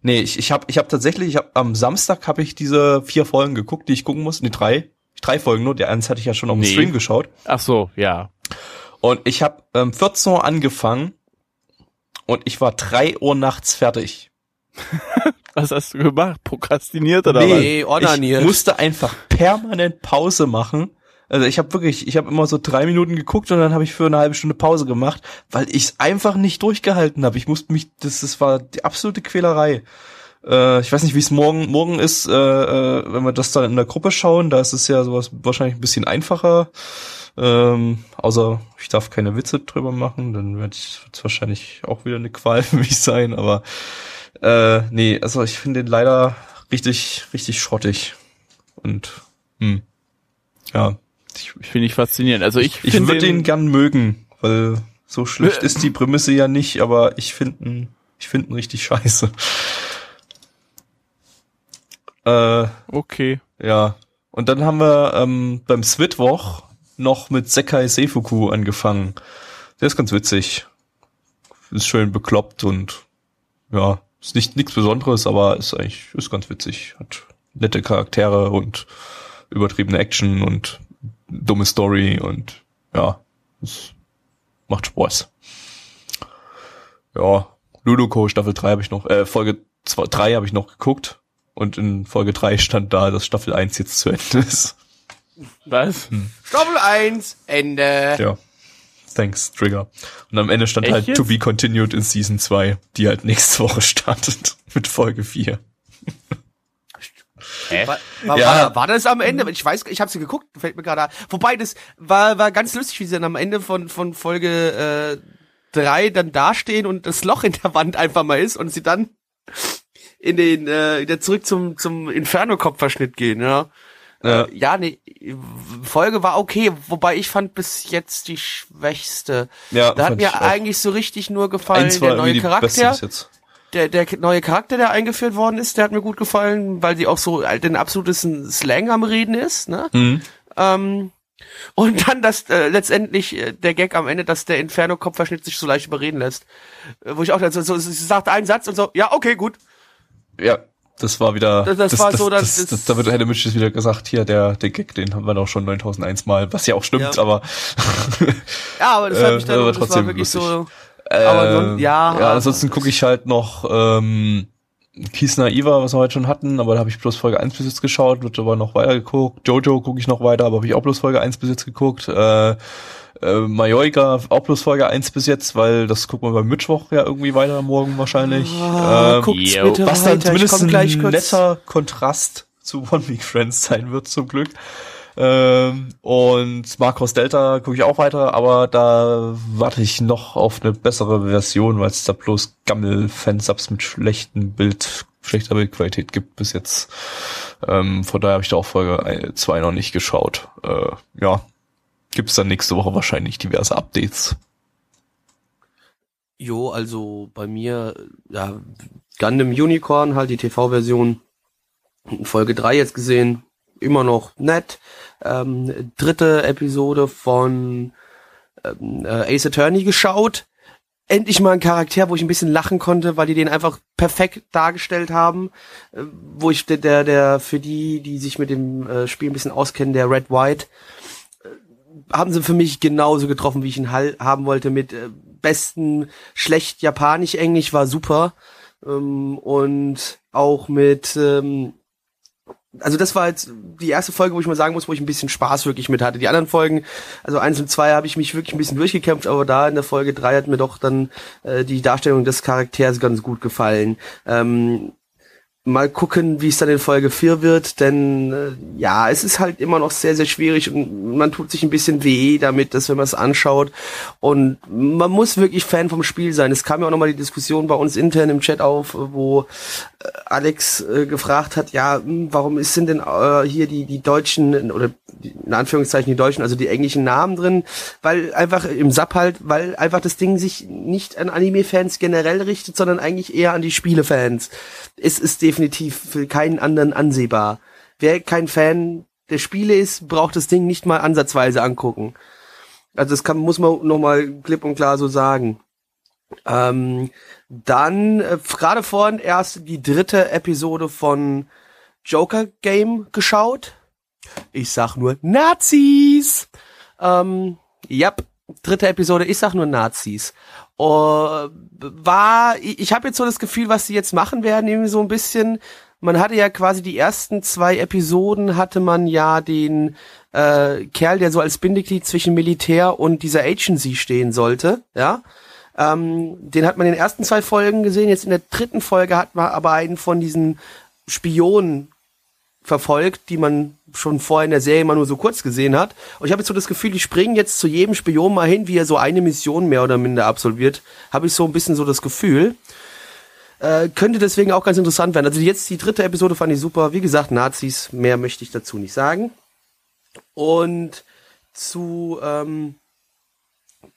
nee, ich, ich habe ich hab tatsächlich, ich hab, am Samstag habe ich diese vier Folgen geguckt, die ich gucken muss, nee, drei, drei Folgen nur, die eins hatte ich ja schon auf dem Nee. Stream geschaut. Ach so, ja. Und ich habe ähm, 14 Uhr angefangen und ich war drei Uhr nachts fertig. Was hast du gemacht? Prokrastiniert oder Nee, onaniert. Ich musste einfach permanent Pause machen. Also ich habe wirklich, ich habe immer so drei Minuten geguckt und dann habe ich für eine halbe Stunde Pause gemacht, weil ich es einfach nicht durchgehalten habe. Ich musste mich, das, das war die absolute Quälerei. Äh, ich weiß nicht, wie es morgen morgen ist, äh, äh, wenn wir das dann in der Gruppe schauen. Da ist es ja sowas wahrscheinlich ein bisschen einfacher. Ähm, außer ich darf keine Witze drüber machen, dann wird es wahrscheinlich auch wieder eine Qual für mich sein. Aber äh, nee, also ich finde den leider richtig, richtig schrottig. Und hm, ja, ich, ich, Finde ich faszinierend. Also ich, ich würde den gern mögen, weil so schlecht ist die Prämisse ja nicht, aber ich finde ihn, ich finde ihn richtig scheiße. Äh, Okay. ja. Und dann haben wir ähm, beim Switwoch noch mit Sekai Seifuku angefangen. Der ist ganz witzig. Ist schön bekloppt und ja, ist nicht nichts Besonderes, aber ist eigentlich ist ganz witzig. Hat nette Charaktere und übertriebene Action und dumme Story und ja, es macht Spaß. Ja, Ludoko Staffel 3 habe ich noch, äh, Folge 2, 3 habe ich noch geguckt und in Folge 3 stand da, dass Staffel 1 jetzt zu Ende ist. Was? Staffel 1, Ende. Ja. Thanks, Trigger. Und am Ende stand Echt halt jetzt? To Be Continued in Season 2, die halt nächste Woche startet mit Folge 4. Hä? War, war, Ja. war, war das am Ende? Ich weiß, ich habe sie geguckt, fällt mir gerade. Wobei, das war, war ganz lustig, wie sie dann am Ende von, von Folge äh, drei dann dastehen und das Loch in der Wand einfach mal ist und sie dann in den äh, wieder zurück zum zum Inferno-Kopfverschnitt gehen, ja. Ja. Äh, ja, nee, Folge war okay, wobei ich fand bis jetzt die schwächste. Ja, da hat mir eigentlich so richtig nur gefallen Eins der neue Charakter der, der neue Charakter, der eingeführt worden ist, der hat mir gut gefallen, weil sie auch so den absolutesten Slang am Reden ist, ne? Mhm. Ähm, und dann das äh, letztendlich äh, der Gag am Ende, dass der Inferno-Kopfverschnitt sich so leicht überreden lässt. Äh, wo ich auch so, so, sie sagt einen Satz und so, ja, okay, gut. Ja, das war wieder, Das- das war so, dass das, das- das, da wird hätte Mitch wieder gesagt, hier, der, der Gag, den haben wir doch schon 9001 Mal, was ja auch stimmt, Ja. aber, Ja, aber das Äh, hat mich dann, aber das war trotzdem wirklich lustig. so, aber äh, nun, ja. ja, ansonsten gucke ich halt noch, ähm, Kies Naiva, was wir heute schon hatten, aber da habe ich bloß Folge 1 bis jetzt geschaut, wird aber noch weiter geguckt. Jojo gucke ich noch weiter, aber habe ich auch bloß Folge 1 bis jetzt geguckt. Äh, äh, Majoika auch bloß Folge 1 bis jetzt, weil das gucken wir beim Mittwoch ja irgendwie weiter morgen wahrscheinlich. Ah, ähm, guckt's yo. bitte was dann weiter, ich zumindest ein gleich kurz. netter Kontrast zu One Week Friends sein wird, zum Glück. Ähm, und Marcos Delta gucke ich auch weiter, aber da warte ich noch auf eine bessere Version, weil es da bloß Gammel-Fansubs mit schlechtem Bild, schlechter Bildqualität gibt bis jetzt. Ähm, von daher habe ich da auch Folge 2 noch nicht geschaut. Äh, ja, gibt's dann nächste Woche wahrscheinlich diverse Updates. Jo, also bei mir, ja, Gundam Unicorn, halt die TV-Version, Folge 3 jetzt gesehen, immer noch nett. Ähm, dritte Episode von ähm, äh, Ace Attorney geschaut. Endlich mal ein Charakter, wo ich ein bisschen lachen konnte, weil die den einfach perfekt dargestellt haben. Äh, wo ich der, der, der für die, die sich mit dem äh, Spiel ein bisschen auskennen, der Red White, haben sie für mich genauso getroffen, wie ich ihn haben wollte, mit äh, besten schlecht Japanisch, Englisch war super ähm, und auch mit ähm, also das war jetzt die erste Folge, wo ich mal sagen muss, wo ich ein bisschen Spaß wirklich mit hatte. Die anderen Folgen, also eins und zwei, habe ich mich wirklich ein bisschen durchgekämpft, aber da in der Folge drei hat mir doch dann äh, die Darstellung des Charakters ganz gut gefallen. Ähm, mal gucken, wie es dann in Folge 4 wird, denn äh, ja, es ist halt immer noch sehr, sehr schwierig und man tut sich ein bisschen weh damit, dass wenn man es anschaut und man muss wirklich Fan vom Spiel sein. Es kam ja auch nochmal die Diskussion bei uns intern im Chat auf, wo äh, Alex äh, gefragt hat, ja, hm, warum ist sind denn äh, hier die, die Deutschen oder die, in Anführungszeichen die deutschen, also die englischen Namen drin, weil einfach im Sub halt, weil einfach das Ding sich nicht an Anime-Fans generell richtet, sondern eigentlich eher an die Spiele-Fans. Es ist definitiv für keinen anderen ansehbar. Wer kein Fan der Spiele ist, braucht das Ding nicht mal ansatzweise angucken. Also das kann, muss man nochmal klipp und klar so sagen. Ähm, dann äh, gerade vorhin erst die dritte Episode von Joker Game geschaut. Ich sag nur Nazis. Ähm, ja, dritte Episode, ich sag nur Nazis. Uh, war, ich, ich habe jetzt so das Gefühl, was sie jetzt machen werden, irgendwie so ein bisschen. Man hatte ja quasi die ersten zwei Episoden hatte man ja den äh, Kerl, der so als Bindeglied zwischen Militär und dieser Agency stehen sollte, ja. Ähm, den hat man in den ersten zwei Folgen gesehen. Jetzt in der dritten Folge hat man aber einen von diesen Spionen verfolgt, die man schon vorher in der Serie mal nur so kurz gesehen hat. Und ich habe jetzt so das Gefühl, die springen jetzt zu jedem Spion mal hin, wie er so eine Mission mehr oder minder absolviert. Habe ich so ein bisschen so das Gefühl. Äh, könnte deswegen auch ganz interessant werden. Also jetzt die dritte Episode fand ich super. Wie gesagt, Nazis, mehr möchte ich dazu nicht sagen. Und zu ähm,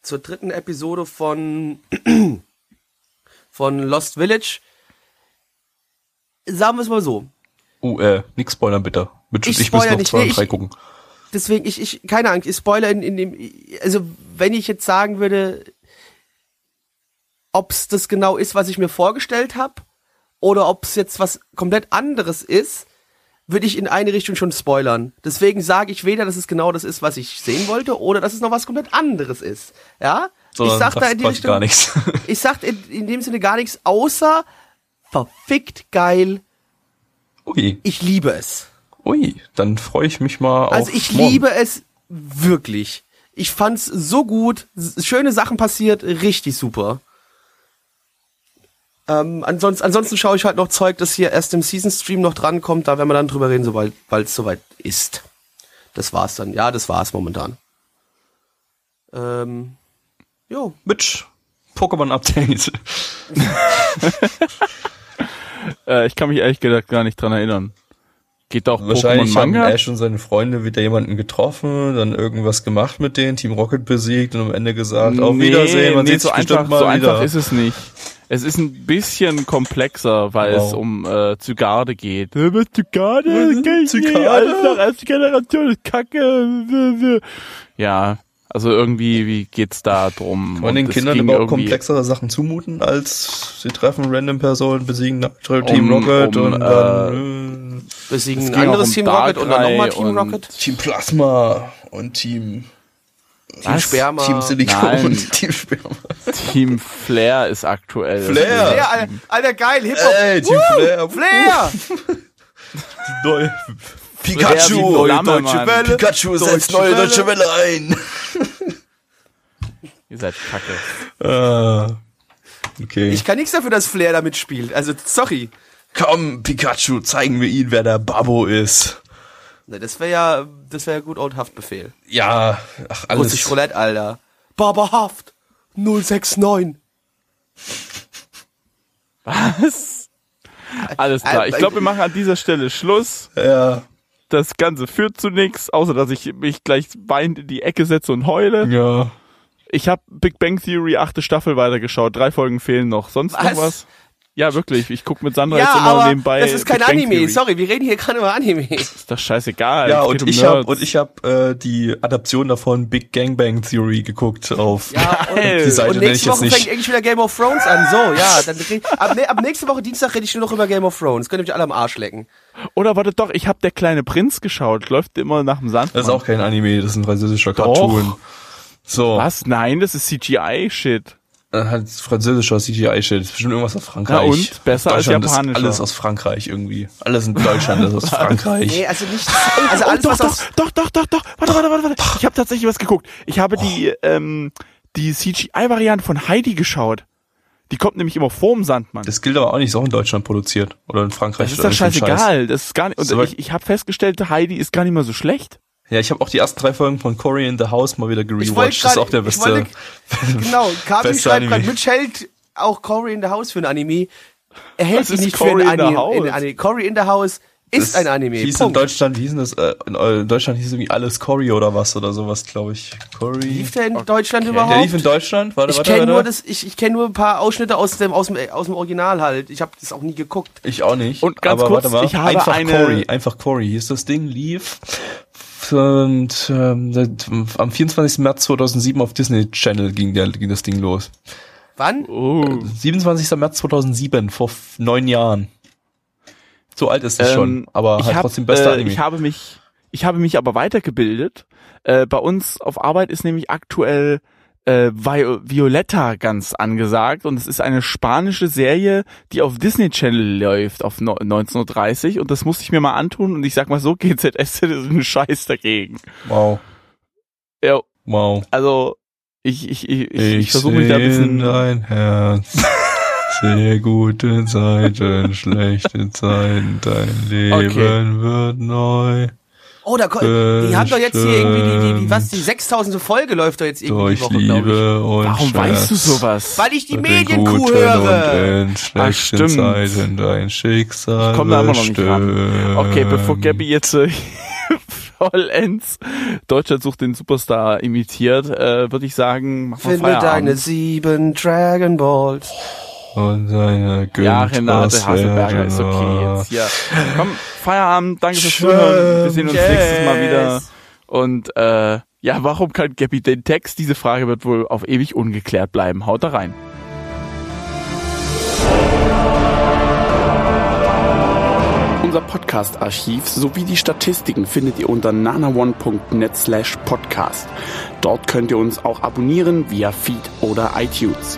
zur dritten Episode von von Lost Village. Sagen wir es mal so. Uh, äh, nix spoilern bitte. Mit, Ich ich, spoiler müsste noch zwei und ich- drei gucken. Deswegen, ich, ich, keine Angst, ich spoiler in, in dem, also wenn ich jetzt sagen würde, ob's das genau ist, was ich mir vorgestellt habe, oder ob's jetzt was komplett anderes ist, würde ich in eine Richtung schon spoilern. Deswegen sage ich weder, dass es genau das ist, was ich sehen wollte, oder dass es noch was komplett anderes ist. Ja? Sondern ich sag da in die Richtung gar nichts. Ich sag in, in dem Sinne gar nichts, außer verfickt geil, Ui, ich liebe es. ui, dann freue ich mich mal Also auf ich morgen. liebe es wirklich. Ich fand's so gut, schöne Sachen passiert, richtig super. Ähm, ansonsten, ansonsten schaue ich halt noch Zeug, das hier erst im Season Stream noch drankommt. Da werden wir dann drüber reden, sobald es soweit ist. Das war's dann. Ja, das war's momentan. Ähm, jo. Mit Pokémon-Update. Äh, ich kann mich ehrlich gesagt gar nicht dran erinnern. Geht doch Pokémon Wahrscheinlich haben Manga? Ash und seine Freunde wieder jemanden getroffen, dann irgendwas gemacht mit denen, Team Rocket besiegt und am Ende gesagt, auf Wiedersehen, man nee, sieht so sich einfach, mal so wieder. einfach ist es nicht. Es ist ein bisschen komplexer, weil Wow. es um äh, Zygarde geht. Äh, Was Zygarde? Ich nicht. Zygarde? Alles noch erste Generation ist Kacke. Ja, also irgendwie wie geht's da drum? Kann man Und den Kindern überhaupt irgendwie komplexere Sachen zumuten, als sie treffen random Personen, besiegen Team Um- Rocket um, und dann Besiegen Es ein anderes um Team Rocket und dann nochmal Team Rocket. äh, Team Plasma und Team, Team Was? Sperma. Team Silikon Team Sperma. Team Flair ist aktuell. Flair? Flair, Alter, Alter, geil, Hip-Hop. Ey, Team Woo! Flair. Flair! Neu. Pikachu, neue Deutsche Welle. Pikachu setzt neue Welle. deutsche Welle ein. Ihr seid Kacke. Ah, okay. Ich kann nichts dafür, dass Flair da mitspielt. Also, sorry. Komm, Pikachu, zeigen wir ihnen, wer der Babbo ist. Ne, das wäre ja, das wäre ja gut Old Haftbefehl. Ja, ach, Russisch alles. Roulette, Alter. Baba Haft 069. Was? Alles klar. Ich glaube, wir machen an dieser Stelle Schluss. Ja, Das Ganze führt zu nichts, außer dass ich mich gleich weinend in die Ecke setze und heule. ja. Ich habe Big Bang Theory achte Staffel weitergeschaut. Drei Folgen fehlen noch. Sonst Was? noch was? Ja, wirklich. Ich guck mit Sandra Ja, jetzt immer aber nebenbei. das ist kein Big Bang Anime. Theory. Sorry, wir reden hier gerade über Anime. Ist doch scheißegal. Ja, und um ich hab und ich hab äh, die Adaption davon Big Gangbang Theory geguckt auf Ja, und, die Seite und nächste jetzt Woche fängt eigentlich wieder Game of Thrones an. So, ja. Dann, red- ab, ne, ab nächste Woche Dienstag rede ich nur noch über Game of Thrones. Könnt ihr mich alle am Arsch lecken. Oder warte doch, ich habe der kleine Prinz geschaut. Läuft immer nach dem Sand. Das ist auch kein Anime, das ist ein französischer Doch. Cartoon. So, Was? Nein, das ist CGI-Shit. Halt französischer CGI-Shit. Das ist bestimmt irgendwas aus Frankreich. Na und? Besser als japanischer. Ist alles aus Frankreich irgendwie. Alles in Deutschland ist aus Frankreich. Nee, also nicht. Also oh, alles, doch, was doch, aus. doch, doch, doch, doch. Warte, warte, warte, warte. Ich habe tatsächlich was geguckt. Ich habe die, ähm, die CGI-Variante von Heidi geschaut. Die kommt nämlich immer vorm Sandmann. Das gilt aber auch nicht, ist auch in Deutschland produziert. Oder in Frankreich. Das ist doch so ein Scheiß. scheißegal. Das ist gar nicht. Und So- ich, ich habe festgestellt, Heidi ist gar nicht mal so schlecht. Ja, ich habe auch die ersten drei Folgen von Cory in the House mal wieder gerewatcht. Das ist auch der beste. wollte- Genau, Kabi schreibt gerade. Mitch hält auch Cory in the House für ein Anime. Er hält Was ihn nicht Cory für ein in the Anime. House? In, Anime. Cory in the House ist ein Anime. Hieß in Punkt. Deutschland, wie hieß denn das? Äh, in Eu- Deutschland hieß irgendwie alles Cory oder was oder sowas, glaube ich. Cory. Lief der in Deutschland überhaupt? Der lief in Deutschland, warte, ich warte, kenne warte. nur das, ich, ich kenne nur ein paar Ausschnitte aus dem, aus dem, aus dem Original halt. Ich habe das auch nie geguckt. Ich auch nicht. Und ganz aber kurz, warte mal. ich habe einfach eine- Cory, einfach Cory. Hieß das Ding, lief und ähm, seit- am 24. März 2007 auf Disney Channel ging, der, ging das Ding los. Wann? Oh. 27. März 2007, vor neun Jahren. So alt ist es schon, Ähm, aber ich halt hab, trotzdem bester äh, Anime. Ich habe mich, ich habe mich aber weitergebildet. Äh, bei uns auf Arbeit ist nämlich aktuell äh, Vi Violetta ganz angesagt und es ist eine spanische Serie, die auf Disney Channel läuft auf no 19.30 und das musste ich mir mal antun und ich sag mal so, GZS ist ein Scheiß dagegen. wow, Ja, wow. also ich, ich, ich, ich, ich versuche mich da ein bisschen... dein Herz. Sehr gute Zeiten, schlechte Zeiten, dein Leben Okay. wird neu. Oh, da die haben doch jetzt hier irgendwie die, die, die was, die 6000. Folge läuft doch jetzt irgendwie Durch die Woche, glaube ich. Warum weißt du sowas? Weil ich die Medienkuh höre. Ach, schlechten stimmt. Zeiten dein Schicksal Ich komme da immer noch nicht ran. Okay, bevor Gabby jetzt äh, vollends Deutschland sucht den Superstar imitiert, äh, würde ich sagen, mach mal Finde Feierabend. deine sieben Dragon Balls. Und seine ja, Günther Renate Hasselberger ist okay jetzt. Ja. Komm, Feierabend, danke fürs Zuhören. Wir sehen uns Yes. nächstes Mal wieder. Und äh, ja, warum kann Gabby den Text? Diese Frage wird wohl auf ewig ungeklärt bleiben. Haut da rein. Unser Podcast-Archiv sowie die Statistiken findet ihr unter nanaone.net slash podcast. Dort könnt ihr uns auch abonnieren via Feed oder iTunes.